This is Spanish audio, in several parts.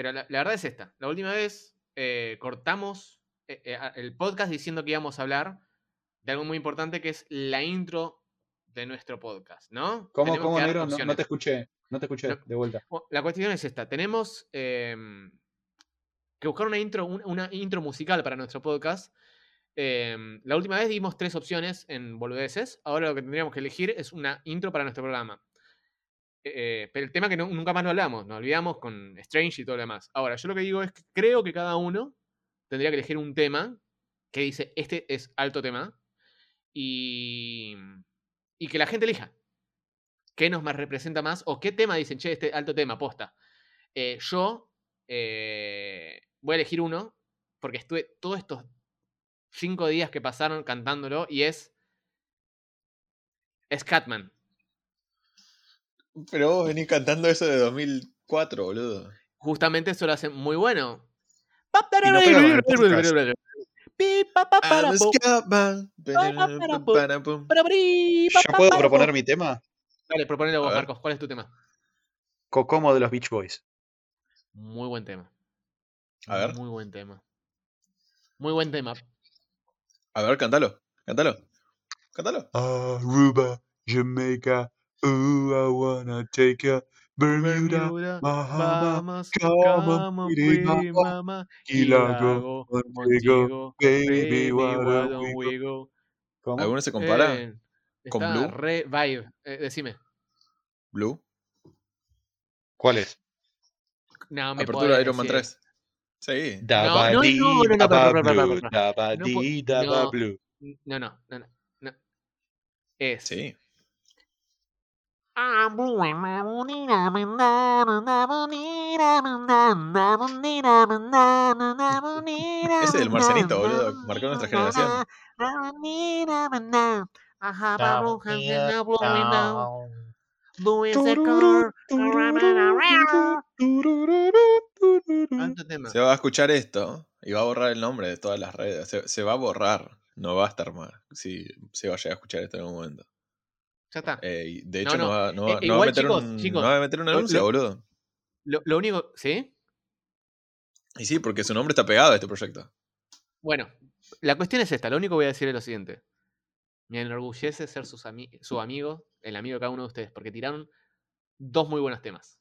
pero la, la verdad es esta. La última vez eh, cortamos eh, eh, el podcast diciendo que íbamos a hablar de algo muy importante que es la intro de nuestro podcast, ¿no? ¿Cómo, Tenemos cómo negro? No, te escuché. No te escuché. No. De vuelta. La cuestión es esta. Tenemos em, que buscar una intro, un- una intro musical para nuestro podcast. Em, la última vez dimos tres opciones en boludeces. Ahora lo que tendríamos que elegir es una intro para nuestro programa. Eh, pero el tema que nunca más lo hablamos, nos olvidamos con Strange y todo lo demás. Ahora, yo lo que digo es que creo que cada uno tendría que elegir un tema que dice, este es alto tema, y, y que la gente elija qué nos más representa más o qué tema dicen, che, este alto tema, posta. Eh, yo eh, voy a elegir uno porque estuve todos estos cinco días que pasaron cantándolo y es Scatman. Pero vos venís cantando eso de 2004, boludo. Justamente eso lo hace muy bueno. Y no pega con el podcast. Pi, pa, pa, para, I'm a po, Scatman. pa, para, po. Parapum. para, bri, pa, ¿Ya pa, puedo proponer po. mi tema? Dale, proponelo vos. Marcos. ¿Cuál es tu tema? Cocomo de los Beach Boys. Muy buen tema. A ver. Muy buen tema. Muy buen tema. A ver, cántalo. Cántalo. Cántalo. Aruba, Jamaica, ooh, I wanna take ya. Bermuda, Bermuda, Bahamas, Bahamas, come on, come on, pretty pretty mama, mama, Key Largo, Lago, Montego, baby, baby, why don't we go? ¿Cómo? ¿Alguno se compara? Eh, con está Blue? re vibe. Eh, decime. Blue. ¿Cuál es? No, me Apertura de Iron Man decir. 3. Sí. Daba no, no, no, no, no, No no. blue. No, no, no, no. no. My na, na, na, bonita, my na, na, bonita, my na, na, na, bonita, Ese del my Marcianito, na, boludo, na, marcó nuestra na, na, generación. na, bonita, my na. I have a blue hand in the blue window. Blue is the color. Alto tema. Se va a escuchar esto y va a borrar el nombre de todas las redes. Se, se va a borrar. No va a estar más. Si se va a llegar a escuchar esto en algún momento. Ya está. Eh, de hecho, no, no. va, no, Eh, va- a meter chicos, un, chicos, no va a meter un lo- anuncio, lo- boludo. Lo, lo único. ¿Sí? Y sí, porque su nombre está pegado a este proyecto. Bueno, la cuestión es esta. Lo único que voy a decir es lo siguiente. Me enorgullece ser sus ami- su amigo, el amigo de cada uno de ustedes, porque tiraron dos muy buenos temas.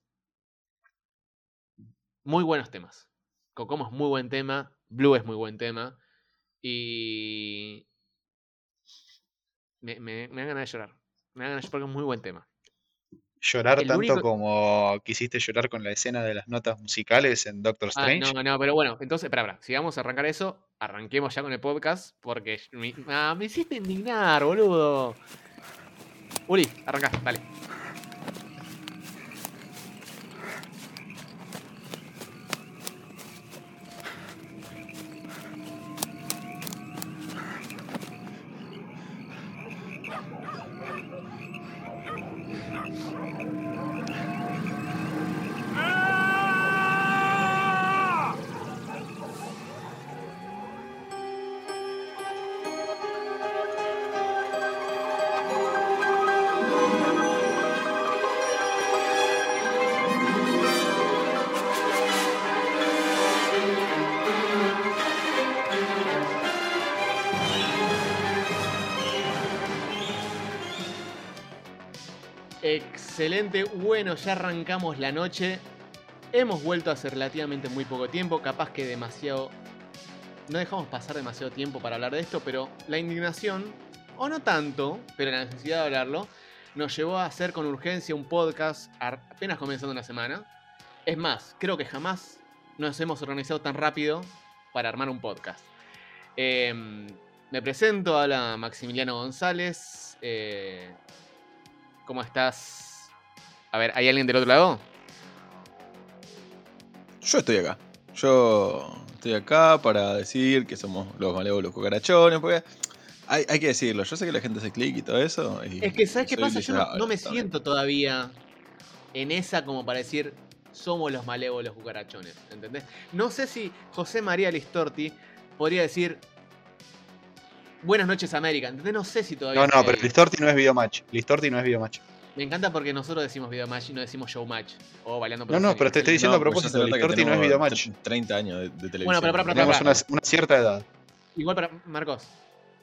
Muy buenos temas. Cocomo es muy buen tema, Blue es muy buen tema. Y. Me, me, me dan ganas de llorar. Me llorar porque es muy buen tema. Llorar El tanto único- como quisiste llorar con la escena de las notas musicales en Doctor Ah, Strange. no, no, pero bueno, entonces, espera, espera. Si vamos a arrancar eso, arranquemos ya con el podcast, porque me, ah, me hiciste indignar, boludo. Uli, arranca, dale. Excelente, bueno, ya arrancamos la noche. Hemos vuelto hace relativamente muy poco tiempo, capaz que demasiado... No dejamos pasar demasiado tiempo para hablar de esto, pero la indignación, o no tanto, pero la necesidad de hablarlo, nos llevó a hacer con urgencia un podcast apenas comenzando una semana. Es más, creo que jamás nos hemos organizado tan rápido para armar un podcast. Em, me presento, habla Maximiliano González. eh, ¿Cómo estás? A ver, ¿hay alguien del otro lado? Yo estoy acá. Yo estoy acá para decir que somos los malévolos cucarachones. Porque hay, hay que decirlo. Yo sé que la gente hace clic y todo eso. y Es que, ¿sabes qué pasa? Yo no, me también. siento todavía en esa como para decir somos los malévolos cucarachones, ¿entendés? No sé si José María Listorti podría decir Buenas noches América, ¿entendés? No sé si todavía... No, no, pero ahí. Listorti no es Videomatch. Listorti no es Videomatch. Me encanta porque nosotros decimos video match y no decimos show match. O bailando por No, no, pero te estoy diciendo a porque ya propósito, el que Torti no es videomatch. tre- 30 años de, de televisión. Bueno, pero para- para- Tenemos para- una, una cierta edad. Igual para Marcos,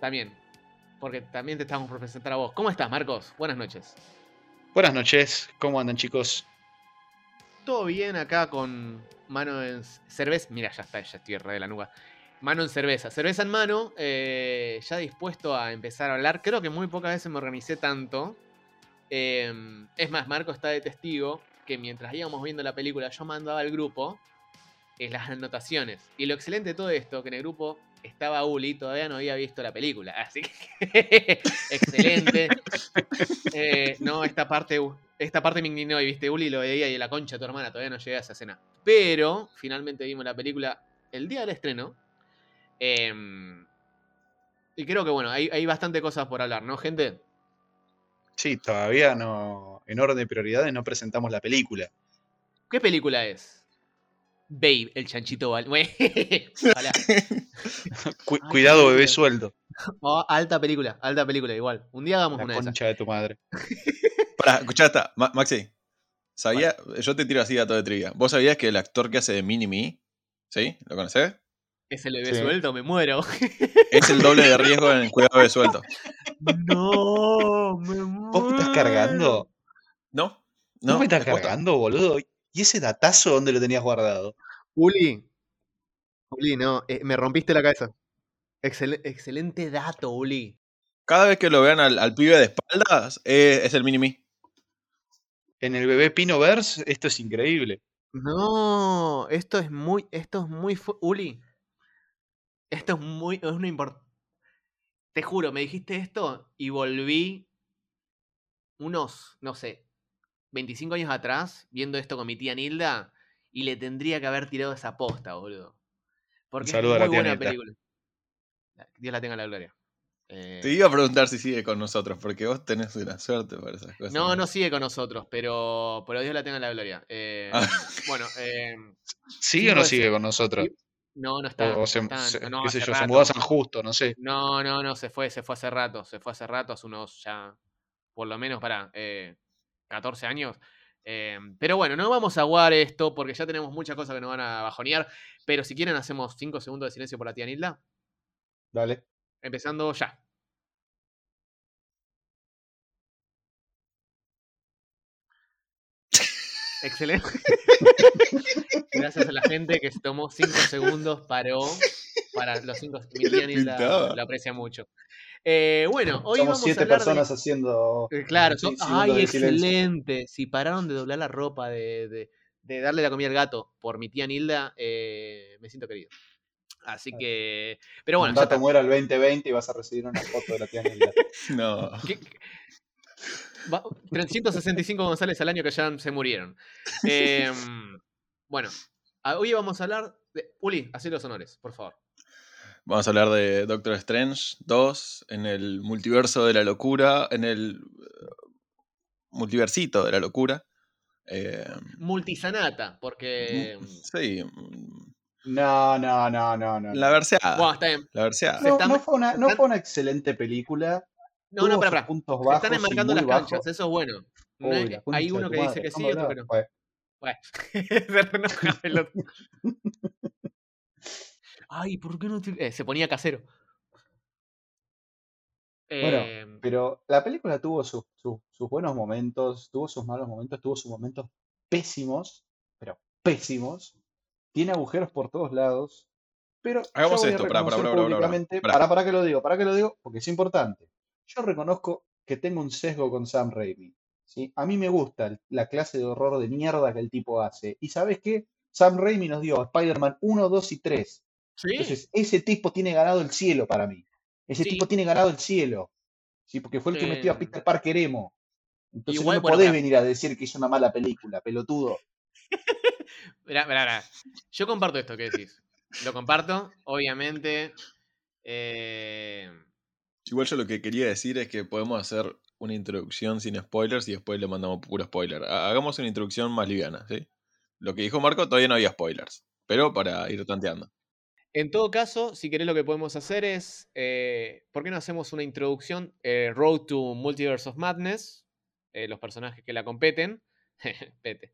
también. Porque también te estamos por presentar a vos. ¿Cómo estás, Marcos? Buenas noches. Buenas noches, ¿cómo andan chicos? Todo bien acá con mano en cerveza. Mira, ya está, ya estoy re de la nuca. Mano en cerveza. Cerveza en mano. eh, ya dispuesto a empezar a hablar. Creo que muy pocas veces me organicé tanto. Eh, es más, Marco está de testigo que mientras íbamos viendo la película yo mandaba al grupo eh, las anotaciones. Y lo excelente de todo esto, que en el grupo estaba Uli, todavía no había visto la película. Así que excelente. Eh, no, esta parte, esta parte me indignó y viste, Uli lo veía y la concha tu hermana, todavía no llegué a esa escena. Pero finalmente vimos la película el día del estreno. Em, y creo que bueno, hay, hay bastante cosas por hablar, ¿no, gente? Sí, todavía no, en orden de prioridades no presentamos la película. ¿Qué película es? Babe, el chanchito val. Ojalá. Cu- Ay, cuidado, bebé sueldo. Oh, alta película, alta película, igual. Un día hagamos La una de esas. concha de tu madre. Pará, escuchá esta. Ma- Maxi, ¿sabía? Yo te tiro así dato de trivia. ¿Vos sabías que el actor que hace de Mini-Me, ¿sí? ¿Lo conocés? Es el bebé Sí. suelto, me muero. Es el doble de riesgo en el cuidado de suelto. no, me ¿Vos me estás cargando? ¿No? ¿No, me estás cargando, boludo? ¿Y ese datazo dónde lo tenías guardado? Uli. Uli, no, eh, me rompiste la cabeza. Excel- excelente dato, Uli. Cada vez que lo vean al, al pibe de espaldas, eh, es el Mini-Me. En el bebé Pinoverse, esto es increíble. No, esto es muy, esto es muy, fu- Uli. Esto es muy, es una import- Te juro, me dijiste esto y volví unos, no sé, 25 años atrás viendo esto con mi tía Nilda y le tendría que haber tirado esa posta, boludo. Porque saludo a es la muy tía buena Nilda. película. Dios la tenga en la gloria. Eh, Te iba a preguntar si sigue con nosotros, porque vos tenés una suerte para esas cosas. No, no sigue con nosotros, pero, pero Dios la tenga en la gloria. Eh, Ah. Bueno, eh, ¿Sigue o no sigue con nosotros? No, no está. O, no se, está, se- no, qué sé hace yo, se rato. mudó a San Justo, no sé. No, no, no, se fue, se fue hace rato, se fue hace rato, hace unos ya, por lo menos para 14 años. Eh, pero bueno, no vamos a aguar esto porque ya tenemos muchas cosas que nos van a bajonear. Pero si quieren, hacemos 5 segundos de silencio por la tía Nilda. Dale. Empezando ya. Excelente. Gracias a la gente que se tomó 5 segundos, paró para los 5 ¿Qué le Nilda pintaba? lo aprecia mucho. Eh, bueno, hoy Somos vamos siete a hablar personas de... haciendo. Eh, Claro, son- ay, excelente. Si pararon de doblar la ropa, de, de- de darle la comida al gato por mi tía Nilda, eh, me siento querido. Así que. Pero bueno, ya Dato está. muera el 2020 y vas a recibir una foto de la tía Nilda. No. 365 González al año que ya se murieron. Em, bueno, hoy vamos a hablar de. Uli, hacé los honores, por favor. Vamos a hablar de Doctor Strange 2 en el multiverso de la locura, en el eh, multiversito de la locura. Eh, Multisanata, porque. sí, mm, No, no, no, no, no. la verseada. Bueno, está bien. La verseada. Se No, no fue una, no fue una excelente película. No, no, para, para. puntos bajos están enmarcando las bajos. canchas, eso es bueno. No Uy, es- la concha hay uno que dice que sí, otro que no. Bueno. Ay, ¿por qué no te- eh, se ponía casero. Bueno, Em, pero la película tuvo sus, sus- sus buenos momentos, tuvo sus malos momentos, tuvo sus momentos pésimos, pero pésimos. Tiene agujeros por todos lados. Pero yo Hagamos esto, reconocer pará, pará, pará, públicamente, pará. para, para que lo digo, para que lo digo, porque es importante. Yo reconozco que tengo un sesgo con Sam Raimi. ¿sí? A mí me gusta la clase de horror de mierda que el tipo hace. ¿Y sabes qué? Sam Raimi nos dio Spider-Man 1, 2 y 3. sí, Entonces, ese tipo tiene ganado el cielo para mí. Ese Sí. tipo tiene ganado el cielo. ¿sí? Porque fue el que metió a Peter Parker emo. Entonces igual, no me podés venir a decir que es una mala película, pelotudo. Mirá, mirá, mirá. Yo comparto esto que decís. Lo comparto, obviamente. eh, Igual yo lo que quería decir es que podemos hacer una introducción sin spoilers y después le mandamos puro spoiler. Ha- Hagamos una introducción más liviana, ¿sí? Lo que dijo Marco todavía no había spoilers, pero para ir tanteando. En todo caso, si querés lo que podemos hacer es, eh, ¿por qué no hacemos una introducción? eh, Road to Multiverse of Madness. eh, los personajes que la competen. Pete.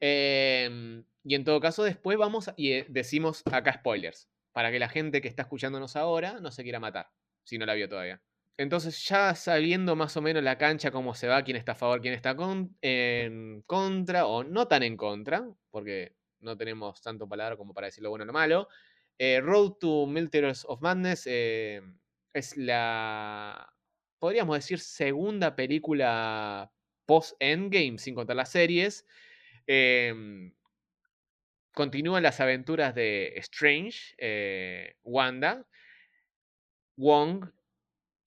Em, y en todo caso, después vamos y decimos acá spoilers, para que la gente que está escuchándonos ahora no se quiera matar, si no la vio todavía. Entonces, ya sabiendo más o menos la cancha, cómo se va, quién está a favor, quién está en contra, o no tan en contra, porque no tenemos tanto palabra como para decir lo bueno o lo malo. eh, Road to Multiverse of Madness eh, es la, podríamos decir, segunda película post-Endgame, sin contar las series. Em, continúan las aventuras de Strange, eh, Wanda, Wong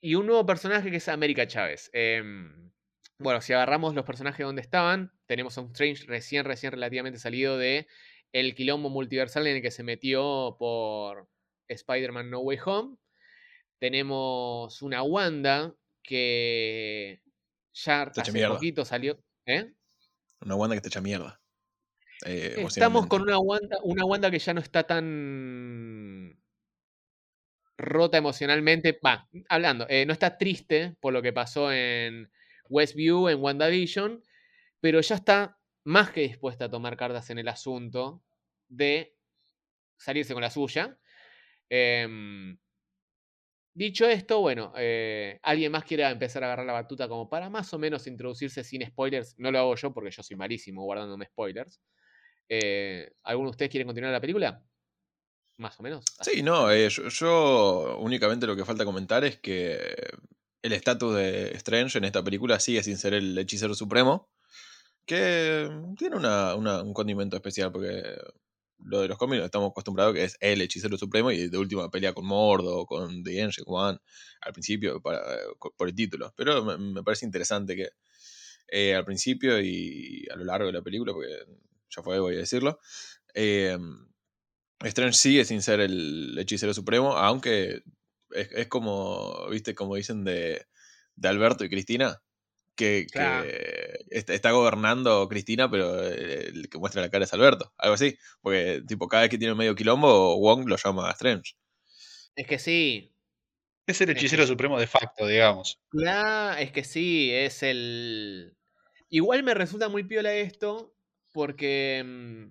y un nuevo personaje que es América Chávez. Em, bueno, si agarramos los personajes donde estaban, tenemos a un Strange recién, recién relativamente salido de el quilombo multiversal en el que se metió por Spider-Man No Way Home. Tenemos una Wanda que ya hecha hace mierda. poquito salió. ¿Eh? Una Wanda que está hecha mierda. eh, Estamos con una Wanda, una Wanda que ya no está tan rota emocionalmente. Va, hablando, eh, no está triste por lo que pasó en Westview, en WandaVision, pero ya está más que dispuesta a tomar cartas en el asunto de salirse con la suya. Em, dicho esto, bueno, eh, ¿alguien más quiera empezar a agarrar la batuta como para más o menos introducirse sin spoilers? No lo hago yo porque yo soy malísimo guardándome spoilers. Eh, ¿Alguno de ustedes quiere continuar la película? Más o menos. Sí, no, eh, yo, únicamente lo que falta comentar es que el estatus de Strange en esta película sigue sin ser el hechicero supremo, que tiene una- una- un condimento especial, porque lo de los cómics estamos acostumbrados que es el hechicero supremo y de última pelea con Mordo, con The Ancient One, al principio para, por el título. Pero me, me parece interesante que eh, al principio y a lo largo de la película, porque ya fue, voy a decirlo, eh, Strange sigue sin ser el hechicero supremo, aunque es, es como, viste, como dicen de, de Alberto y Cristina, que, Claro. que est- está gobernando Cristina, pero el que muestra la cara es Alberto, algo así. Porque, tipo, cada vez que tiene medio quilombo, Wong lo llama a Strange. Es que sí. Es el hechicero supremo de facto, digamos. Claro, es que sí, es el. Igual me resulta muy piola esto, porque.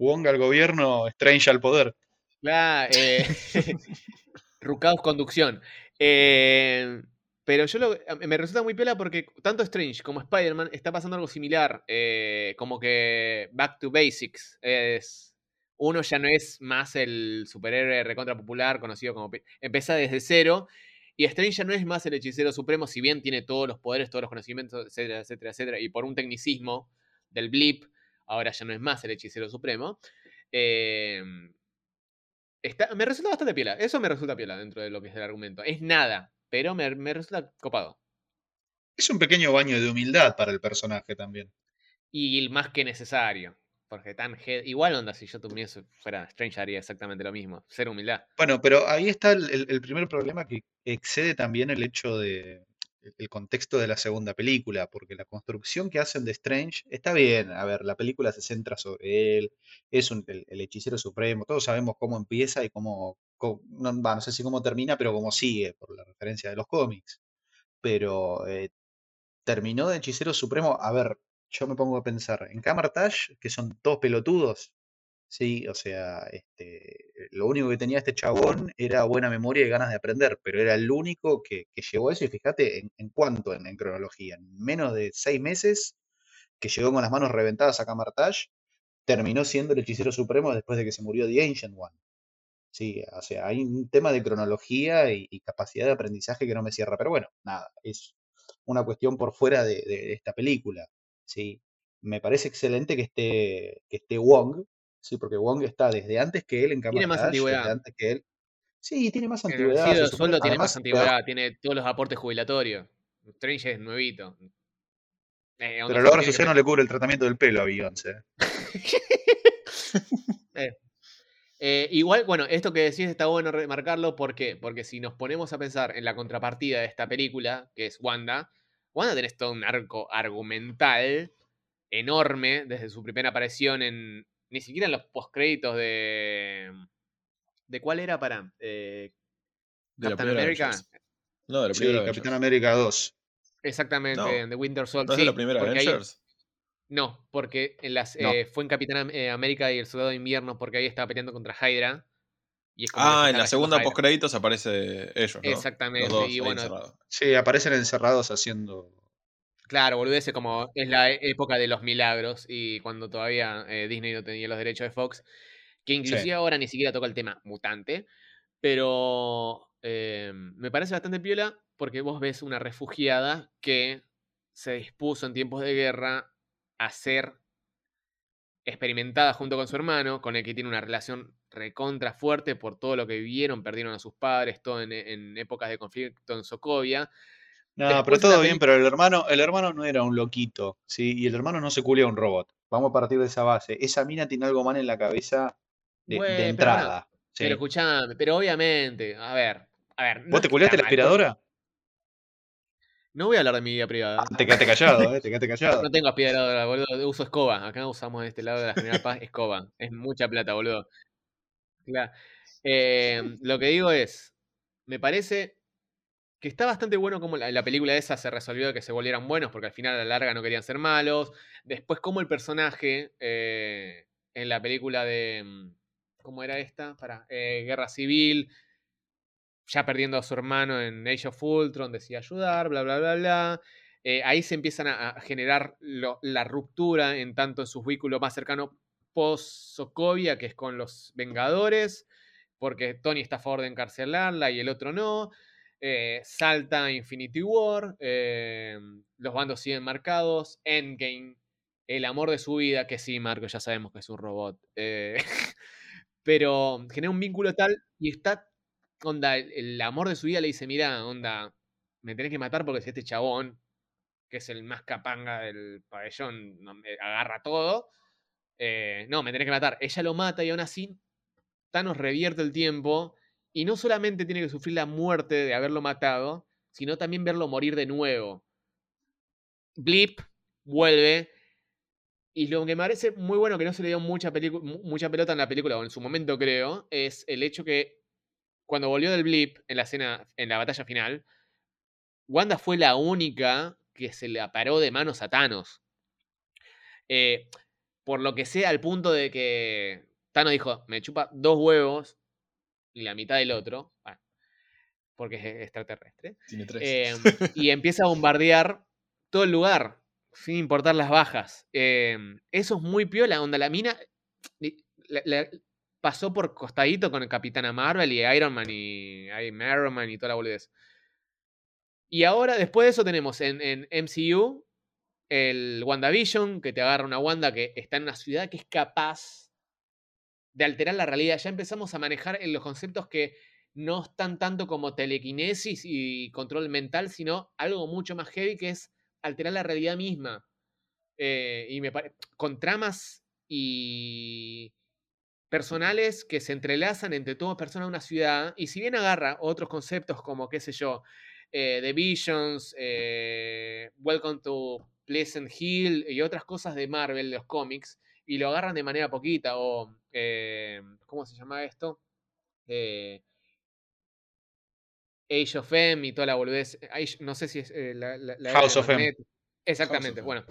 Wong al gobierno, Strange al poder. Claro, eh, conducción. Eh, pero yo lo, me resulta muy piola porque tanto Strange como Spider-Man está pasando algo similar. eh, como que Back to Basics. Es, uno ya no es más el superhéroe recontra popular conocido como... pi- Empieza desde cero. Y Strange ya no es más el hechicero supremo, si bien tiene todos los poderes, todos los conocimientos, etcétera, etcétera, etcétera. Y por un tecnicismo del blip, ahora ya no es más el hechicero supremo. Eh, Está- me resulta bastante piola. Eso me resulta piola dentro de lo que es el argumento. Es nada, pero me, me resulta copado. Es un pequeño baño de humildad para el personaje también. Y más que necesario. Porque tan Igual onda, si yo tuviese fuera Strange haría exactamente lo mismo. Ser humildad. Bueno, pero ahí está el, el- el primer problema que excede también el hecho de el contexto de la segunda película, porque la construcción que hacen de Strange está bien. A ver, la película se centra sobre él, es un- el, hechicero supremo, todos sabemos cómo empieza y cómo, no, sé si cómo termina, pero cómo sigue, por la referencia de los cómics. Pero eh, terminó de hechicero supremo. A ver, yo me pongo a pensar en Camartage, que son todos pelotudos. Sí, o sea, este, lo único que tenía este chabón era buena memoria y ganas de aprender, pero era el único que, que llegó a eso. Y fíjate en, en cuánto en, cronología, en menos de seis meses, que llegó con las manos reventadas a Camartage, terminó siendo el hechicero supremo después de que se murió The Ancient One. Sí, o sea, hay un tema de cronología y, capacidad de aprendizaje que no me cierra, pero bueno, nada, es una cuestión por fuera de, de- de esta película. Sí, me parece excelente que esté, que esté Wong, sí, porque Wong está desde antes que él en Tiene más desde antigüedad. antes que él. Sí, tiene más el antigüedad, de supone. sueldo tiene más antigüedad. Tiene todos los aportes jubilatorios. Strange es nuevito. Eh, pero la obra social no le cubre el tratamiento del pelo a Beyoncé. Eh, eh, igual, bueno, esto que decís está bueno remarcarlo. ¿Por qué? Porque si nos ponemos a pensar en la contrapartida de esta película, que es Wanda, Wanda tenés todo un arco argumental enorme desde su primera aparición en. Ni siquiera en los postcréditos de. ¿De cuál era para? Eh, De la Captain primera America. Avengers. No, de la Sí, Capitán. América 2. Exactamente, No, en The Winter Soldier. ¿No es de la sí, primera ahí- Avengers? no, porque en las, No. eh, fue en Capitán eh, América y el Soldado de Invierno, porque ahí estaba peleando contra Hydra. Y es como que se Ah, en la segunda Hydra. post créditos aparece ellos, ¿no? Exactamente, Los dos y ahí bueno, encerrados. Sí, aparecen encerrados haciendo. Claro, boludeces como es la época de los milagros y cuando todavía eh, Disney no tenía los derechos de Fox, que inclusive Sí. ahora ni siquiera toca el tema mutante, pero eh, me parece bastante piola porque vos ves una refugiada que se dispuso en tiempos de guerra a ser experimentada junto con su hermano, con el que tiene una relación recontra fuerte por todo lo que vivieron, perdieron a sus padres, todo en, en épocas de conflicto en Sokovia. No, Después pero de todo bien, pero el hermano, el hermano no era un loquito, ¿sí? Y el hermano no se culea a un robot. Vamos a partir de esa base. Esa mina tiene algo mal en la cabeza de, de pero entrada. ¿sí? Pero escuchame, pero obviamente, a ver, a ver. no ¿Vos te está culeaste la aspiradora? No voy a hablar de mi vida privada. Ah, te quedaste callado, ¿eh? Te quedaste callado. No tengo aspiradora, boludo. Uso escoba. Acá usamos en este lado de la General Paz escoba. Es mucha plata, boludo. Claro. Eh, lo que digo es, me parece que está bastante bueno como la, la película esa se resolvió de que se volvieran buenos, porque al final a la larga no querían ser malos. Después, como el personaje eh, en la película de. mm, ¿Cómo era esta? Para Guerra Civil. Ya perdiendo a su hermano en Age of Ultron, decía ayudar, bla, bla, bla, bla. Eh, ahí se empiezan a, generar la ruptura en tanto en sus vínculos más cercanos post-Sokovia, que es con los Vengadores, porque Tony está a favor de encarcelarla y el otro no. Eh, salta Infinity War, eh, los bandos siguen marcados, Endgame, el amor de su vida, que sí, Marco, ya sabemos que es un robot. eh, pero genera un vínculo tal y está, onda, el, amor de su vida le dice, mira, onda, me tenés que matar porque si este chabón, que es el más capanga del pabellón, agarra todo, no, me tenés que matar. Ella lo mata y aún así Thanos revierte el tiempo y no solamente tiene que sufrir la muerte de haberlo matado, sino también verlo morir de nuevo. Blip vuelve. Y lo que me parece muy bueno que no se le dio mucha, mucha pelota en la película, o en su momento creo, es el hecho que cuando volvió del blip en la escena, en la batalla final, Wanda fue la única que se le paró de manos a Thanos. Eh, por lo que sea, al punto de que Thanos dijo, me chupa dos huevos y la mitad del otro, bueno, porque es extraterrestre, Tiene tres. eh, y empieza a bombardear todo el lugar, sin importar las bajas. Eh, eso es muy piola, onda, la mina li- la- la- pasó por costadito con el Capitana Marvel y Iron Man y Iron Man y toda la boludez. Y ahora, después de eso, tenemos en, en MCU el WandaVision, que te agarra una Wanda que está en una ciudad que es capaz de alterar la realidad. Ya empezamos a manejar en los conceptos que no están tanto como telequinesis y control mental, sino algo mucho más heavy que es alterar la realidad misma. Eh, y me pare- con tramas y personales que se entrelazan entre todas personas de una ciudad. Y si bien agarra otros conceptos como, qué sé yo, eh, The Visions, eh, Welcome to Pleasant Hill y otras cosas de Marvel, los cómics, y lo agarran de manera poquita, o, eh, ¿cómo se llama esto? Eh, Age of M y toda la boludez. Age- no sé si es eh, la, la- la era House of M. Exactamente, bueno.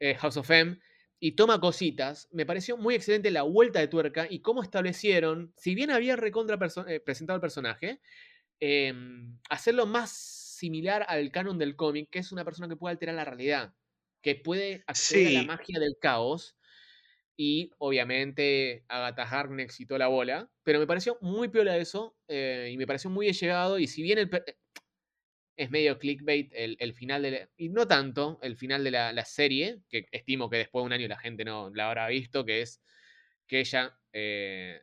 eh, House of M. Y toma cositas. Me pareció muy excelente la vuelta de tuerca y cómo establecieron, si bien había recontra eh, presentado el personaje, em, hacerlo más similar al canon del cómic, que es una persona que puede alterar la realidad, que puede acceder a la magia del caos. Y obviamente Agatha Harkness citó la bola. Pero me pareció muy piola eso. eh, y me pareció muy llegado. Y si bien el, per- es medio clickbait el, final de la, Y no tanto el final de la, serie. Que estimo que después de un año la gente no la habrá visto. Que es que ella eh,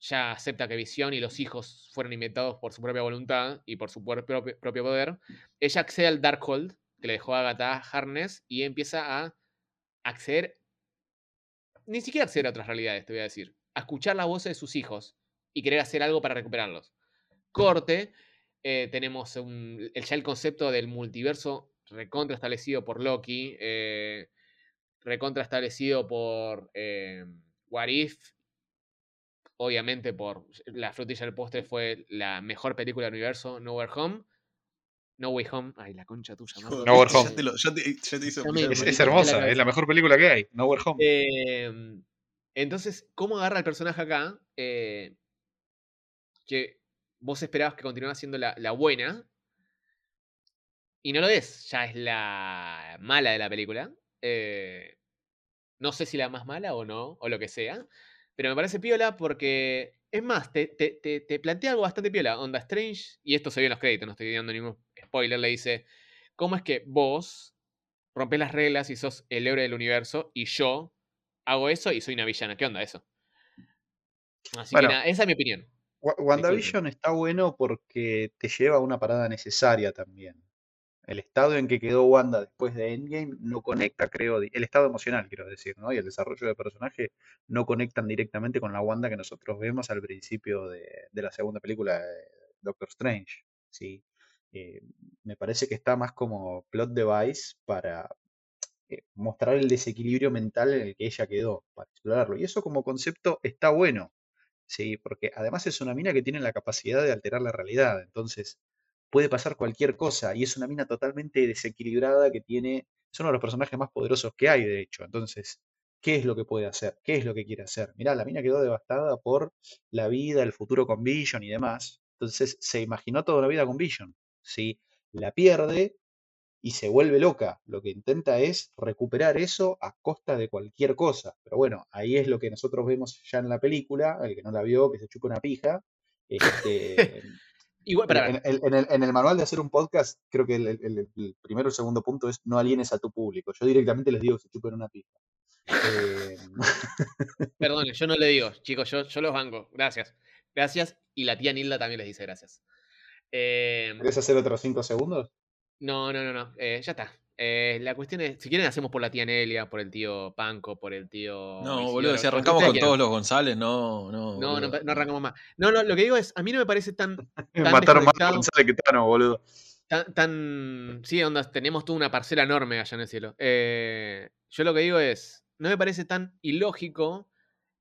ya acepta que Visión y los hijos fueron inventados por su propia voluntad y por su propio, poder. Ella accede al Darkhold que le dejó a Agatha Harkness y empieza a acceder ni siquiera acceder a otras realidades, te voy a decir. A escuchar las voces de sus hijos y querer hacer algo para recuperarlos. Corte, eh, tenemos el, ya el concepto del multiverso recontra establecido por Loki, eh, recontra establecido por eh, What If. Obviamente por La frutilla del postre fue la mejor película del universo, Nowhere Home. No Way Home. Ay, la concha tuya. No Way Ya Home. te lo- ya te- ya te hizo Es, es hermosa, la es la mejor película que hay. Nowhere Home. Eh, entonces, ¿cómo agarra el personaje acá? Eh, que vos esperabas que continuara siendo la, la buena. Y no lo es. Ya es la mala de la película. Eh, no sé si la más mala o no, o lo que sea. Pero me parece piola porque. Es más, te, te, te, te plantea algo bastante piola. Onda Strange, y esto se ve en los créditos, no estoy dando ningún spoiler. Le dice: ¿Cómo es que vos rompes las reglas y sos el héroe del universo y yo hago eso y soy una villana? ¿Qué onda eso? Así Bueno. que nada, esa es mi opinión. Wa- WandaVision está bueno porque te lleva a una parada necesaria también. El estado en que quedó Wanda después de Endgame no conecta, creo, el estado emocional, quiero decir, ¿no? Y el desarrollo del personaje no conectan directamente con la Wanda que nosotros vemos al principio de, de la segunda película de Doctor Strange, ¿sí? Eh, me parece que está más como plot device para eh, mostrar el desequilibrio mental en el que ella quedó, para explorarlo. Y eso como concepto está bueno. Sí, porque además es una mina que tiene la capacidad de alterar la realidad, entonces puede pasar cualquier cosa y es una mina totalmente desequilibrada que tiene, es uno de los personajes más poderosos que hay, de hecho. Entonces, ¿qué es lo que puede hacer? ¿Qué es lo que quiere hacer? Mirá, la mina quedó devastada por la vida, el futuro con Vision y demás. Entonces se imaginó toda la vida con Vision. ¿Sí? La pierde y se vuelve loca. Lo que intenta es recuperar eso a costa de cualquier cosa. Pero bueno, ahí es lo que nosotros vemos ya en la película, el que no la vio, que se chupa una pija. Este, Igual, para en, en- en el, en el manual de hacer un podcast, creo que el, el- el- el primero o el segundo punto es no alienes a tu público. Yo directamente les digo que se chupen una pija. Eh, Perdón, yo no le digo, chicos, yo, yo los banco. Gracias. Gracias. Y la tía Nilda también les dice gracias. Eh, ¿Querés hacer otros cinco segundos? no, no, no, no. eh, ya está. Eh, la cuestión es, si quieren hacemos por la tía Nelia, por el tío Panco, por el tío... No, Isidoro, boludo, si arrancamos con todos los González, no, no. No, no, arrancamos más. No, no, lo que digo es, a mí no me parece tan, Tan Mataron más. González que Tano, boludo. tan, tan- sí, onda, tenemos toda una parcela enorme allá en el cielo. Eh, yo lo que digo es, no me parece tan ilógico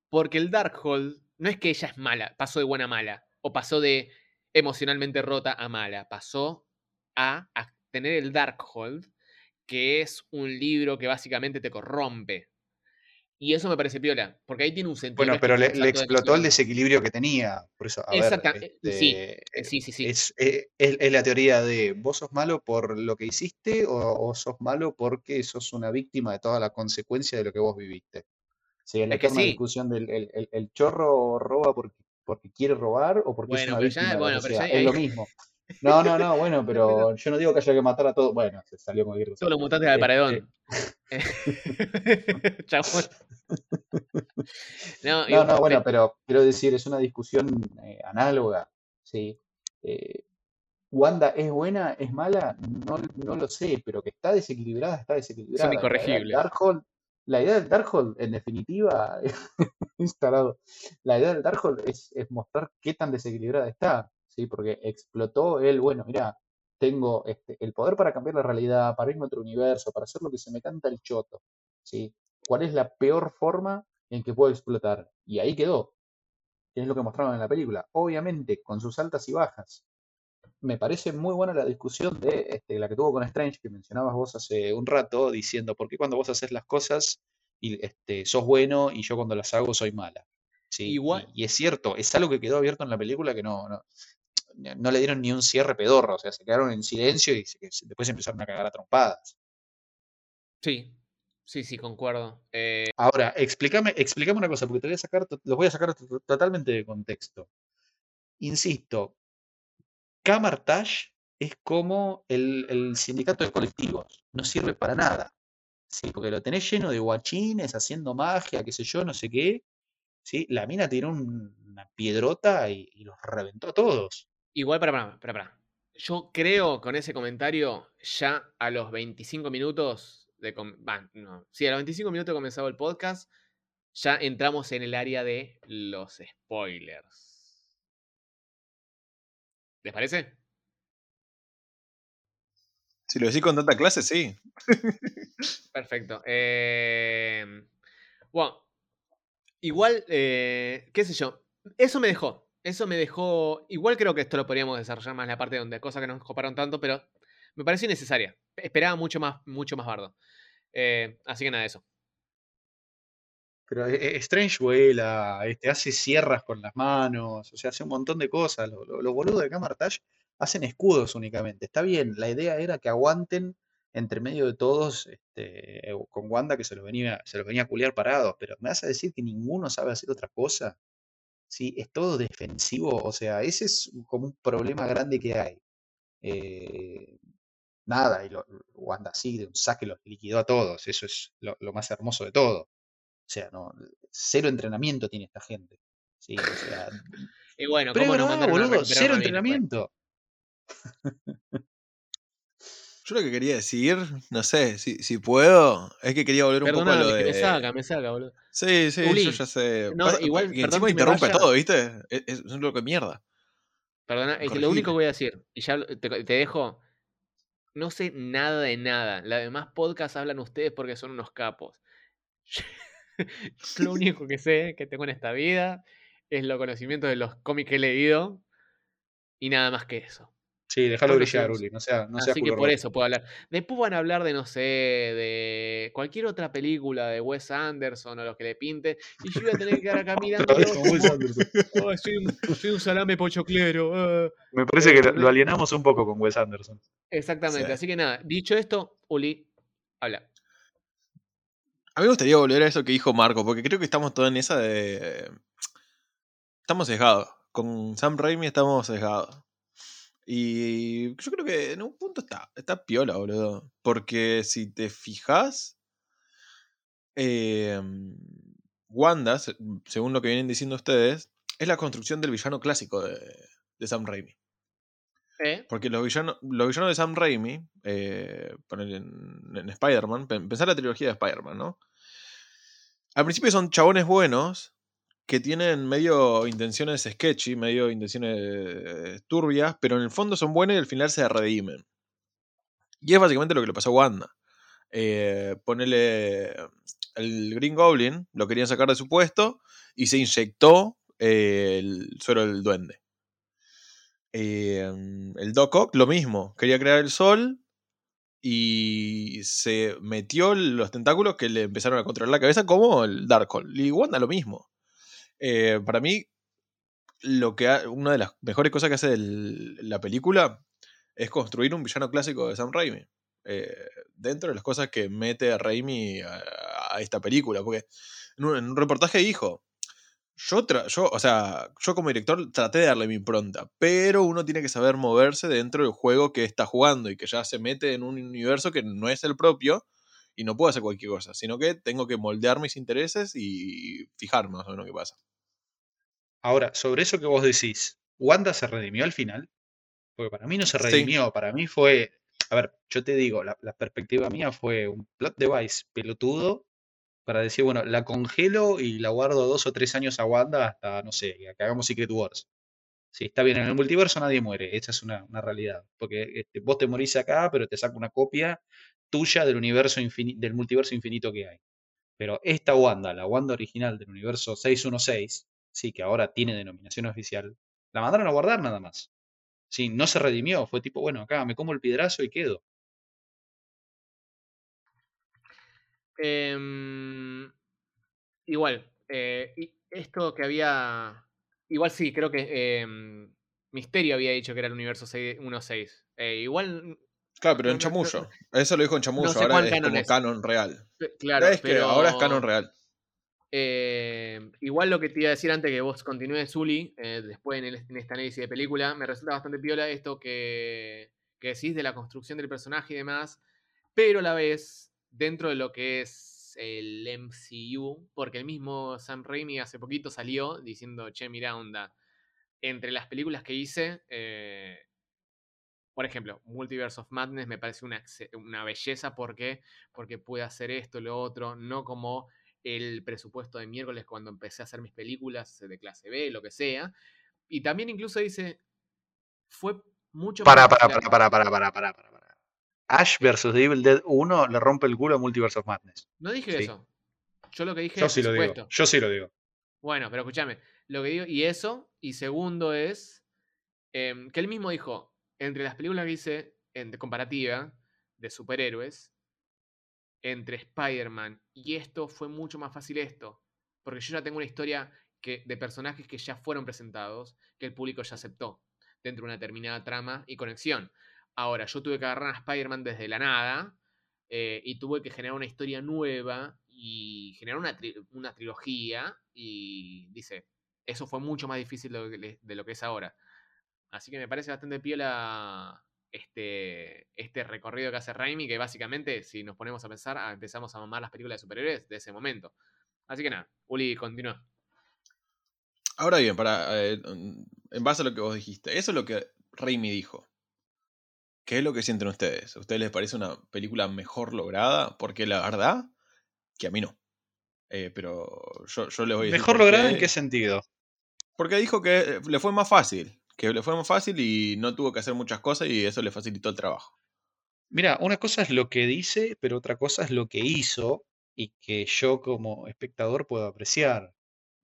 porque el Darkhold no es que ella es mala, pasó de buena a mala, o pasó de emocionalmente rota a mala, pasó a, a tener el Darkhold, que es un libro que básicamente te corrompe. Y eso me parece piola, porque ahí tiene un sentido. Bueno, pero le, explotó el desequilibrio que tenía. Por eso, a ver, Exacta- eh, sí, este, Eh, Sí, sí, sí. Es, eh, es- es la teoría de vos sos malo por lo que hiciste o, o sos malo porque sos una víctima de toda la consecuencia de lo que vos viviste. Sí, es la Es que sí. discusión del el, el- el chorro roba porque, porque quiere robar o porque es Bueno, una pero ya- víctima bueno, pero sea. ya Es lo mismo. No, no, no, bueno, pero yo no digo que haya que matar a todos. Bueno, se salió con cosa. Todos los mutantes al Este, paredón. Chabón. No, No, bueno, pe- pero quiero decir, es una discusión eh, análoga, ¿sí? Eh, ¿Wanda es buena, es mala? No, no lo sé, pero que está desequilibrada, está desequilibrada. Del incorregibles. Darkhold, la idea del Darkhold, en definitiva, es tarado. La idea del Darkhold es, es mostrar qué tan desequilibrada está, ¿sí? Porque explotó él, bueno, mira, tengo este, el poder para cambiar la realidad, para irme a otro universo, para hacer lo que se me canta el choto, ¿sí? ¿Cuál es la peor forma en que puedo explotar? Y ahí quedó, que es lo que mostraron en la película. Obviamente, con sus altas y bajas. Me parece muy buena la discusión de este, la que tuvo con Strange, que mencionabas vos hace un rato, diciendo, ¿por qué cuando vos haces las cosas y este, sos bueno y yo cuando las hago soy mala? ¿Sí? Igual- Y, y es cierto, es algo que quedó abierto en la película que no, no, no le dieron ni un cierre pedorro, o sea, se quedaron en silencio y se- después empezaron a cagar a trompadas. Sí, sí, sí, concuerdo. Eh, Ahora, explícame, explícame una cosa, porque te voy a sacar, los voy a sacar to- totalmente de contexto. Insisto, Camartage es como el, sindicato de colectivos, no sirve para nada. Sí, porque lo tenés lleno de guachines haciendo magia, qué sé yo, no sé qué. ¿sí? La mina tiró un- una piedrota y, los reventó a todos. igual, para, para, para, para. Yo creo con ese comentario, ya a los 25 minutos de. no, sí, a los 25 minutos de comenzado el podcast, ya entramos en el área de los spoilers. ¿Les parece? Si lo decís con tanta clase, sí. Perfecto. Eh, bueno, igual, eh, qué sé yo, eso me dejó. Eso me dejó. Igual creo que esto lo podríamos desarrollar más en la parte donde cosas que no nos coparon tanto, pero me pareció innecesaria. Esperaba mucho más, mucho más bardo. Eh, así que nada, eso. Pero eh, eh, Strange vuela, este, hace sierras con las manos, o sea, hace un montón de cosas. Los, boludos de Camartage hacen escudos únicamente. Está bien, la idea era que aguanten entre medio de todos este, con Wanda que se los venía, se los venía a culiar parados, pero ¿me vas a decir que ninguno sabe hacer otra cosa? Sí, es todo defensivo, o sea, ese es como un problema grande que hay. Eh, nada, y lo, Wanda sí, de un saque los liquidó a todos, eso es lo más hermoso de todo. O sea, no, cero entrenamiento tiene esta gente. Sí, o sea, Y bueno, ¿cómo no boludo, cero pues? entrenamiento. Yo lo que quería decir, no sé, si, si puedo, es que quería volver un poco a lo que me de. saca, me saca, boludo. Sí, sí, yo ya sé. no, Pasa- igual, encima que me interrumpe vaya. todo, ¿viste? Es, es un loco de mierda. Perdona, es que lo único que voy a decir, y ya te, te dejo, no sé nada de nada. Los demás podcasts hablan ustedes porque son unos capos. Lo único que sé que tengo en esta vida es los conocimientos de los cómics que he leído y nada más que eso. Sí, déjalo brillar, Uli, no sea, no seas Así que por eso puedo hablar. Después van a hablar de, no sé, de cualquier otra película de Wes Anderson o lo que le pinte. Y yo voy a tener que quedar acá mirando. "Ay, soy, un, soy un salame pochoclero. ah". Me parece que lo, lo alienamos un poco con Wes Anderson. Exactamente. Sí. Así que nada, dicho esto, Uli, habla. A mí me gustaría volver a eso que dijo Marco, porque creo que estamos todos en esa de. Estamos sesgados. Con Sam Raimi estamos sesgados. Y yo creo que en un punto está, está piola, boludo. Porque si te fijas, eh, Wanda, se- según lo que vienen diciendo ustedes, es la construcción del villano clásico de, de Sam Raimi. ¿Eh? Porque los villanos, los villanos de Sam Raimi, eh, en, en Spider-Man, pen- pensá la trilogía de Spider-Man, ¿no? Al principio son chabones buenos que tienen medio intenciones sketchy, medio intenciones eh, turbias, pero en el fondo son buenos y al final se redimen. Y es básicamente lo que le pasó a Wanda. Eh, ponele el Green Goblin, lo querían sacar de su puesto y se inyectó eh, el suero del duende. Eh, el Doc Ock, lo mismo. Quería crear el sol y se metió los tentáculos que le empezaron a controlar la cabeza, como el Darkhold. Y Wanda, lo mismo. Eh, para mí, lo que ha- una de las mejores cosas que hace la película es construir un villano clásico de Sam Raimi. Eh, dentro de las cosas que mete a Raimi a, esta película. Porque en en un reportaje dijo. Yo, tra- yo, o sea, yo como director traté de darle mi impronta, pero uno tiene que saber moverse dentro del juego que está jugando y que ya se mete en un universo que no es el propio y no puedo hacer cualquier cosa, sino que tengo que moldear mis intereses y fijarme más o menos qué pasa. Ahora, sobre eso que vos decís, ¿Wanda se redimió al final? Porque para mí no se Sí. redimió, para mí fue. A ver, yo te digo, la, la perspectiva mía fue un plot device pelotudo para decir, bueno, la congelo y la guardo dos o tres años a Wanda hasta, no sé, que hagamos Secret Wars. Sí, está bien, en el multiverso nadie muere, esa es una, una realidad. Porque este, vos te morís acá, pero te saco una copia tuya del universo infini- del multiverso infinito que hay. Pero esta Wanda, la Wanda original del universo 616, sí, que ahora tiene denominación oficial, la mandaron a guardar nada más. Sí, no se redimió, fue tipo, bueno, acá me como el piedrazo y quedo. Em, igual, eh, y esto que había. Igual sí, creo que em, Misterio había dicho que era el universo 1.6. Eh, igual, Claro, pero en No, no, no, Chamullo. Eso lo dijo en Chamullo, sé ahora es canon como es. canon real. eh, claro, es que ahora es canon real. Eh, igual lo que te iba a decir antes que vos continúes, Zuli, eh, después en, el- en este análisis de película, me resulta bastante piola esto que, que decís de la construcción del personaje y demás, pero a la vez dentro de lo que es el MCU, porque el mismo Sam Raimi hace poquito salió diciendo, che, mira, onda, entre las películas que hice, eh, por ejemplo, Multiverse of Madness me parece una, una belleza porque, porque pude hacer esto, lo otro, no como el presupuesto de miércoles cuando empecé a hacer mis películas de clase B, lo que sea. Y también incluso dice, fue mucho Para, para, para, para, para, para, para, para. Ash vs The Evil Dead 1 le rompe el culo a Multiverse of Madness. No dije Sí. eso. Yo lo que dije Yo es sí lo digo. Yo sí lo digo. Bueno, pero escúchame. Lo que digo, y eso, y segundo es em, que él mismo dijo, entre las películas que hice, en, de comparativa de superhéroes entre Spider-Man y esto fue mucho más fácil esto. Porque yo ya tengo una historia que, de personajes que ya fueron presentados, que el público ya aceptó, dentro de una determinada trama y conexión. Ahora, yo tuve que agarrar a Spider-Man desde la nada eh, y tuve que generar una historia nueva y generar una, una trilogía y dice, eso fue mucho más difícil de lo, que, es ahora. Así que me parece bastante piola este, este recorrido que hace Raimi, que básicamente, si nos ponemos a pensar, empezamos a mamar las películas de superhéroes de ese momento. Así que nada, Uli, continúa. Ahora bien, para, eh, en base a lo que vos dijiste, eso es lo que Raimi dijo. ¿Qué es lo que sienten ustedes? ¿A ustedes les parece una película mejor lograda? Porque la verdad, que a mí no. Eh, pero yo, yo les voy a decir. ¿Mejor lograda en qué sentido? Porque dijo que le fue más fácil que le fue más fácil y no tuvo que hacer muchas cosas y eso le facilitó el trabajo. Mira, una cosa es lo que dice, pero otra cosa es lo que hizo y que yo como espectador puedo apreciar.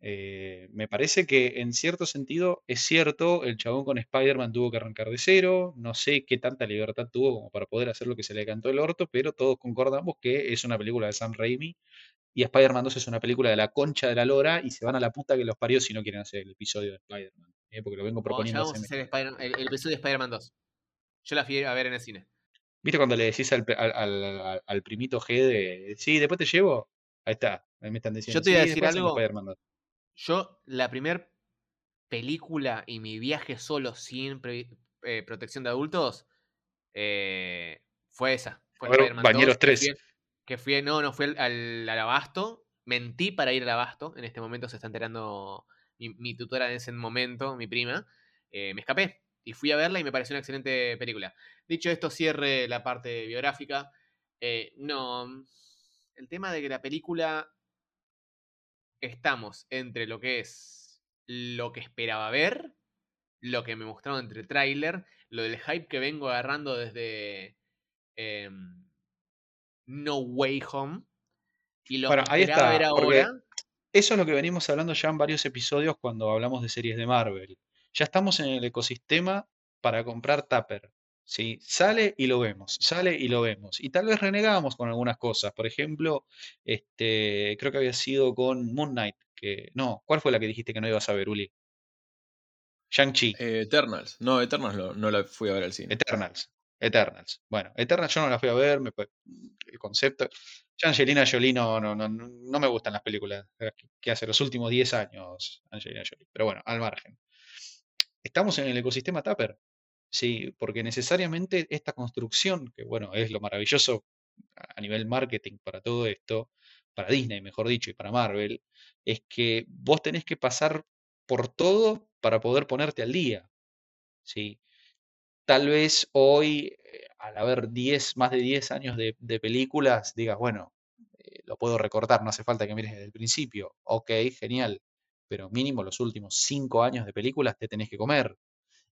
Eh, me parece que en cierto sentido es cierto, el chabón con Spider-Man tuvo que arrancar de cero, no sé qué tanta libertad tuvo como para poder hacer lo que se le cantó el orto, pero todos concordamos que es una película de Sam Raimi y Spider-Man 2 es una película de la concha de la lora y se van a la puta que los parió si no quieren hacer el episodio de Spider-Man. ¿eh? porque lo vengo proponiendo. vamos a hacer el, episodio de Spider-Man 2. Yo la fui a ver en el cine. ¿Viste cuando le decís al, al, primito G de, sí, después te llevo? Ahí está, ahí me están diciendo. Yo te voy a decir algo. Yo, la primera película y mi viaje solo sin eh, protección de adultos eh, fue esa. Fue Bañeros 3 que fui, no, no fui al, Abasto, mentí para ir al Abasto, en este momento se está enterando mi, tutora en ese momento, mi prima, eh, me escapé y fui a verla y me pareció una excelente película. Dicho esto, cierre la parte biográfica. No, el tema de que la película estamos entre lo que es lo que esperaba ver, lo que me mostraron entre tráiler, lo del hype que vengo agarrando desde... Em, no Way Home. Y lo bueno, ahí está, ver ahora. Eso es lo que venimos hablando ya en varios episodios cuando hablamos de series de Marvel. Ya estamos en el ecosistema para comprar Tupper. ¿Sí? Sale y lo vemos, sale y lo vemos. Y tal vez renegamos con algunas cosas. Por ejemplo, este, creo que había sido con Moon Knight. Que, no, ¿cuál fue la que dijiste que no ibas a ver, Uli? Shang-Chi. Eh, Eternals. No, Eternals no, no, la fui a ver al cine. Eternals. Eternals. Bueno, Eternals yo no la fui a ver, el concepto. Ya Angelina Jolie no, no, no, no me gustan las películas que hace los últimos 10 años Angelina Jolie. Pero bueno, al margen. Estamos en el ecosistema Tupper. Sí, porque necesariamente esta construcción, que bueno, es lo maravilloso a nivel marketing para todo esto, para Disney, mejor dicho, y para Marvel, es que vos tenés que pasar por todo para poder ponerte al día. ¿sí? tal vez hoy, eh, al haber 10, más de 10 años de, películas, digas, bueno, eh, lo puedo recortar, no hace falta que mires desde el principio. Ok, genial. Pero mínimo los últimos 5 años de películas te tenés que comer.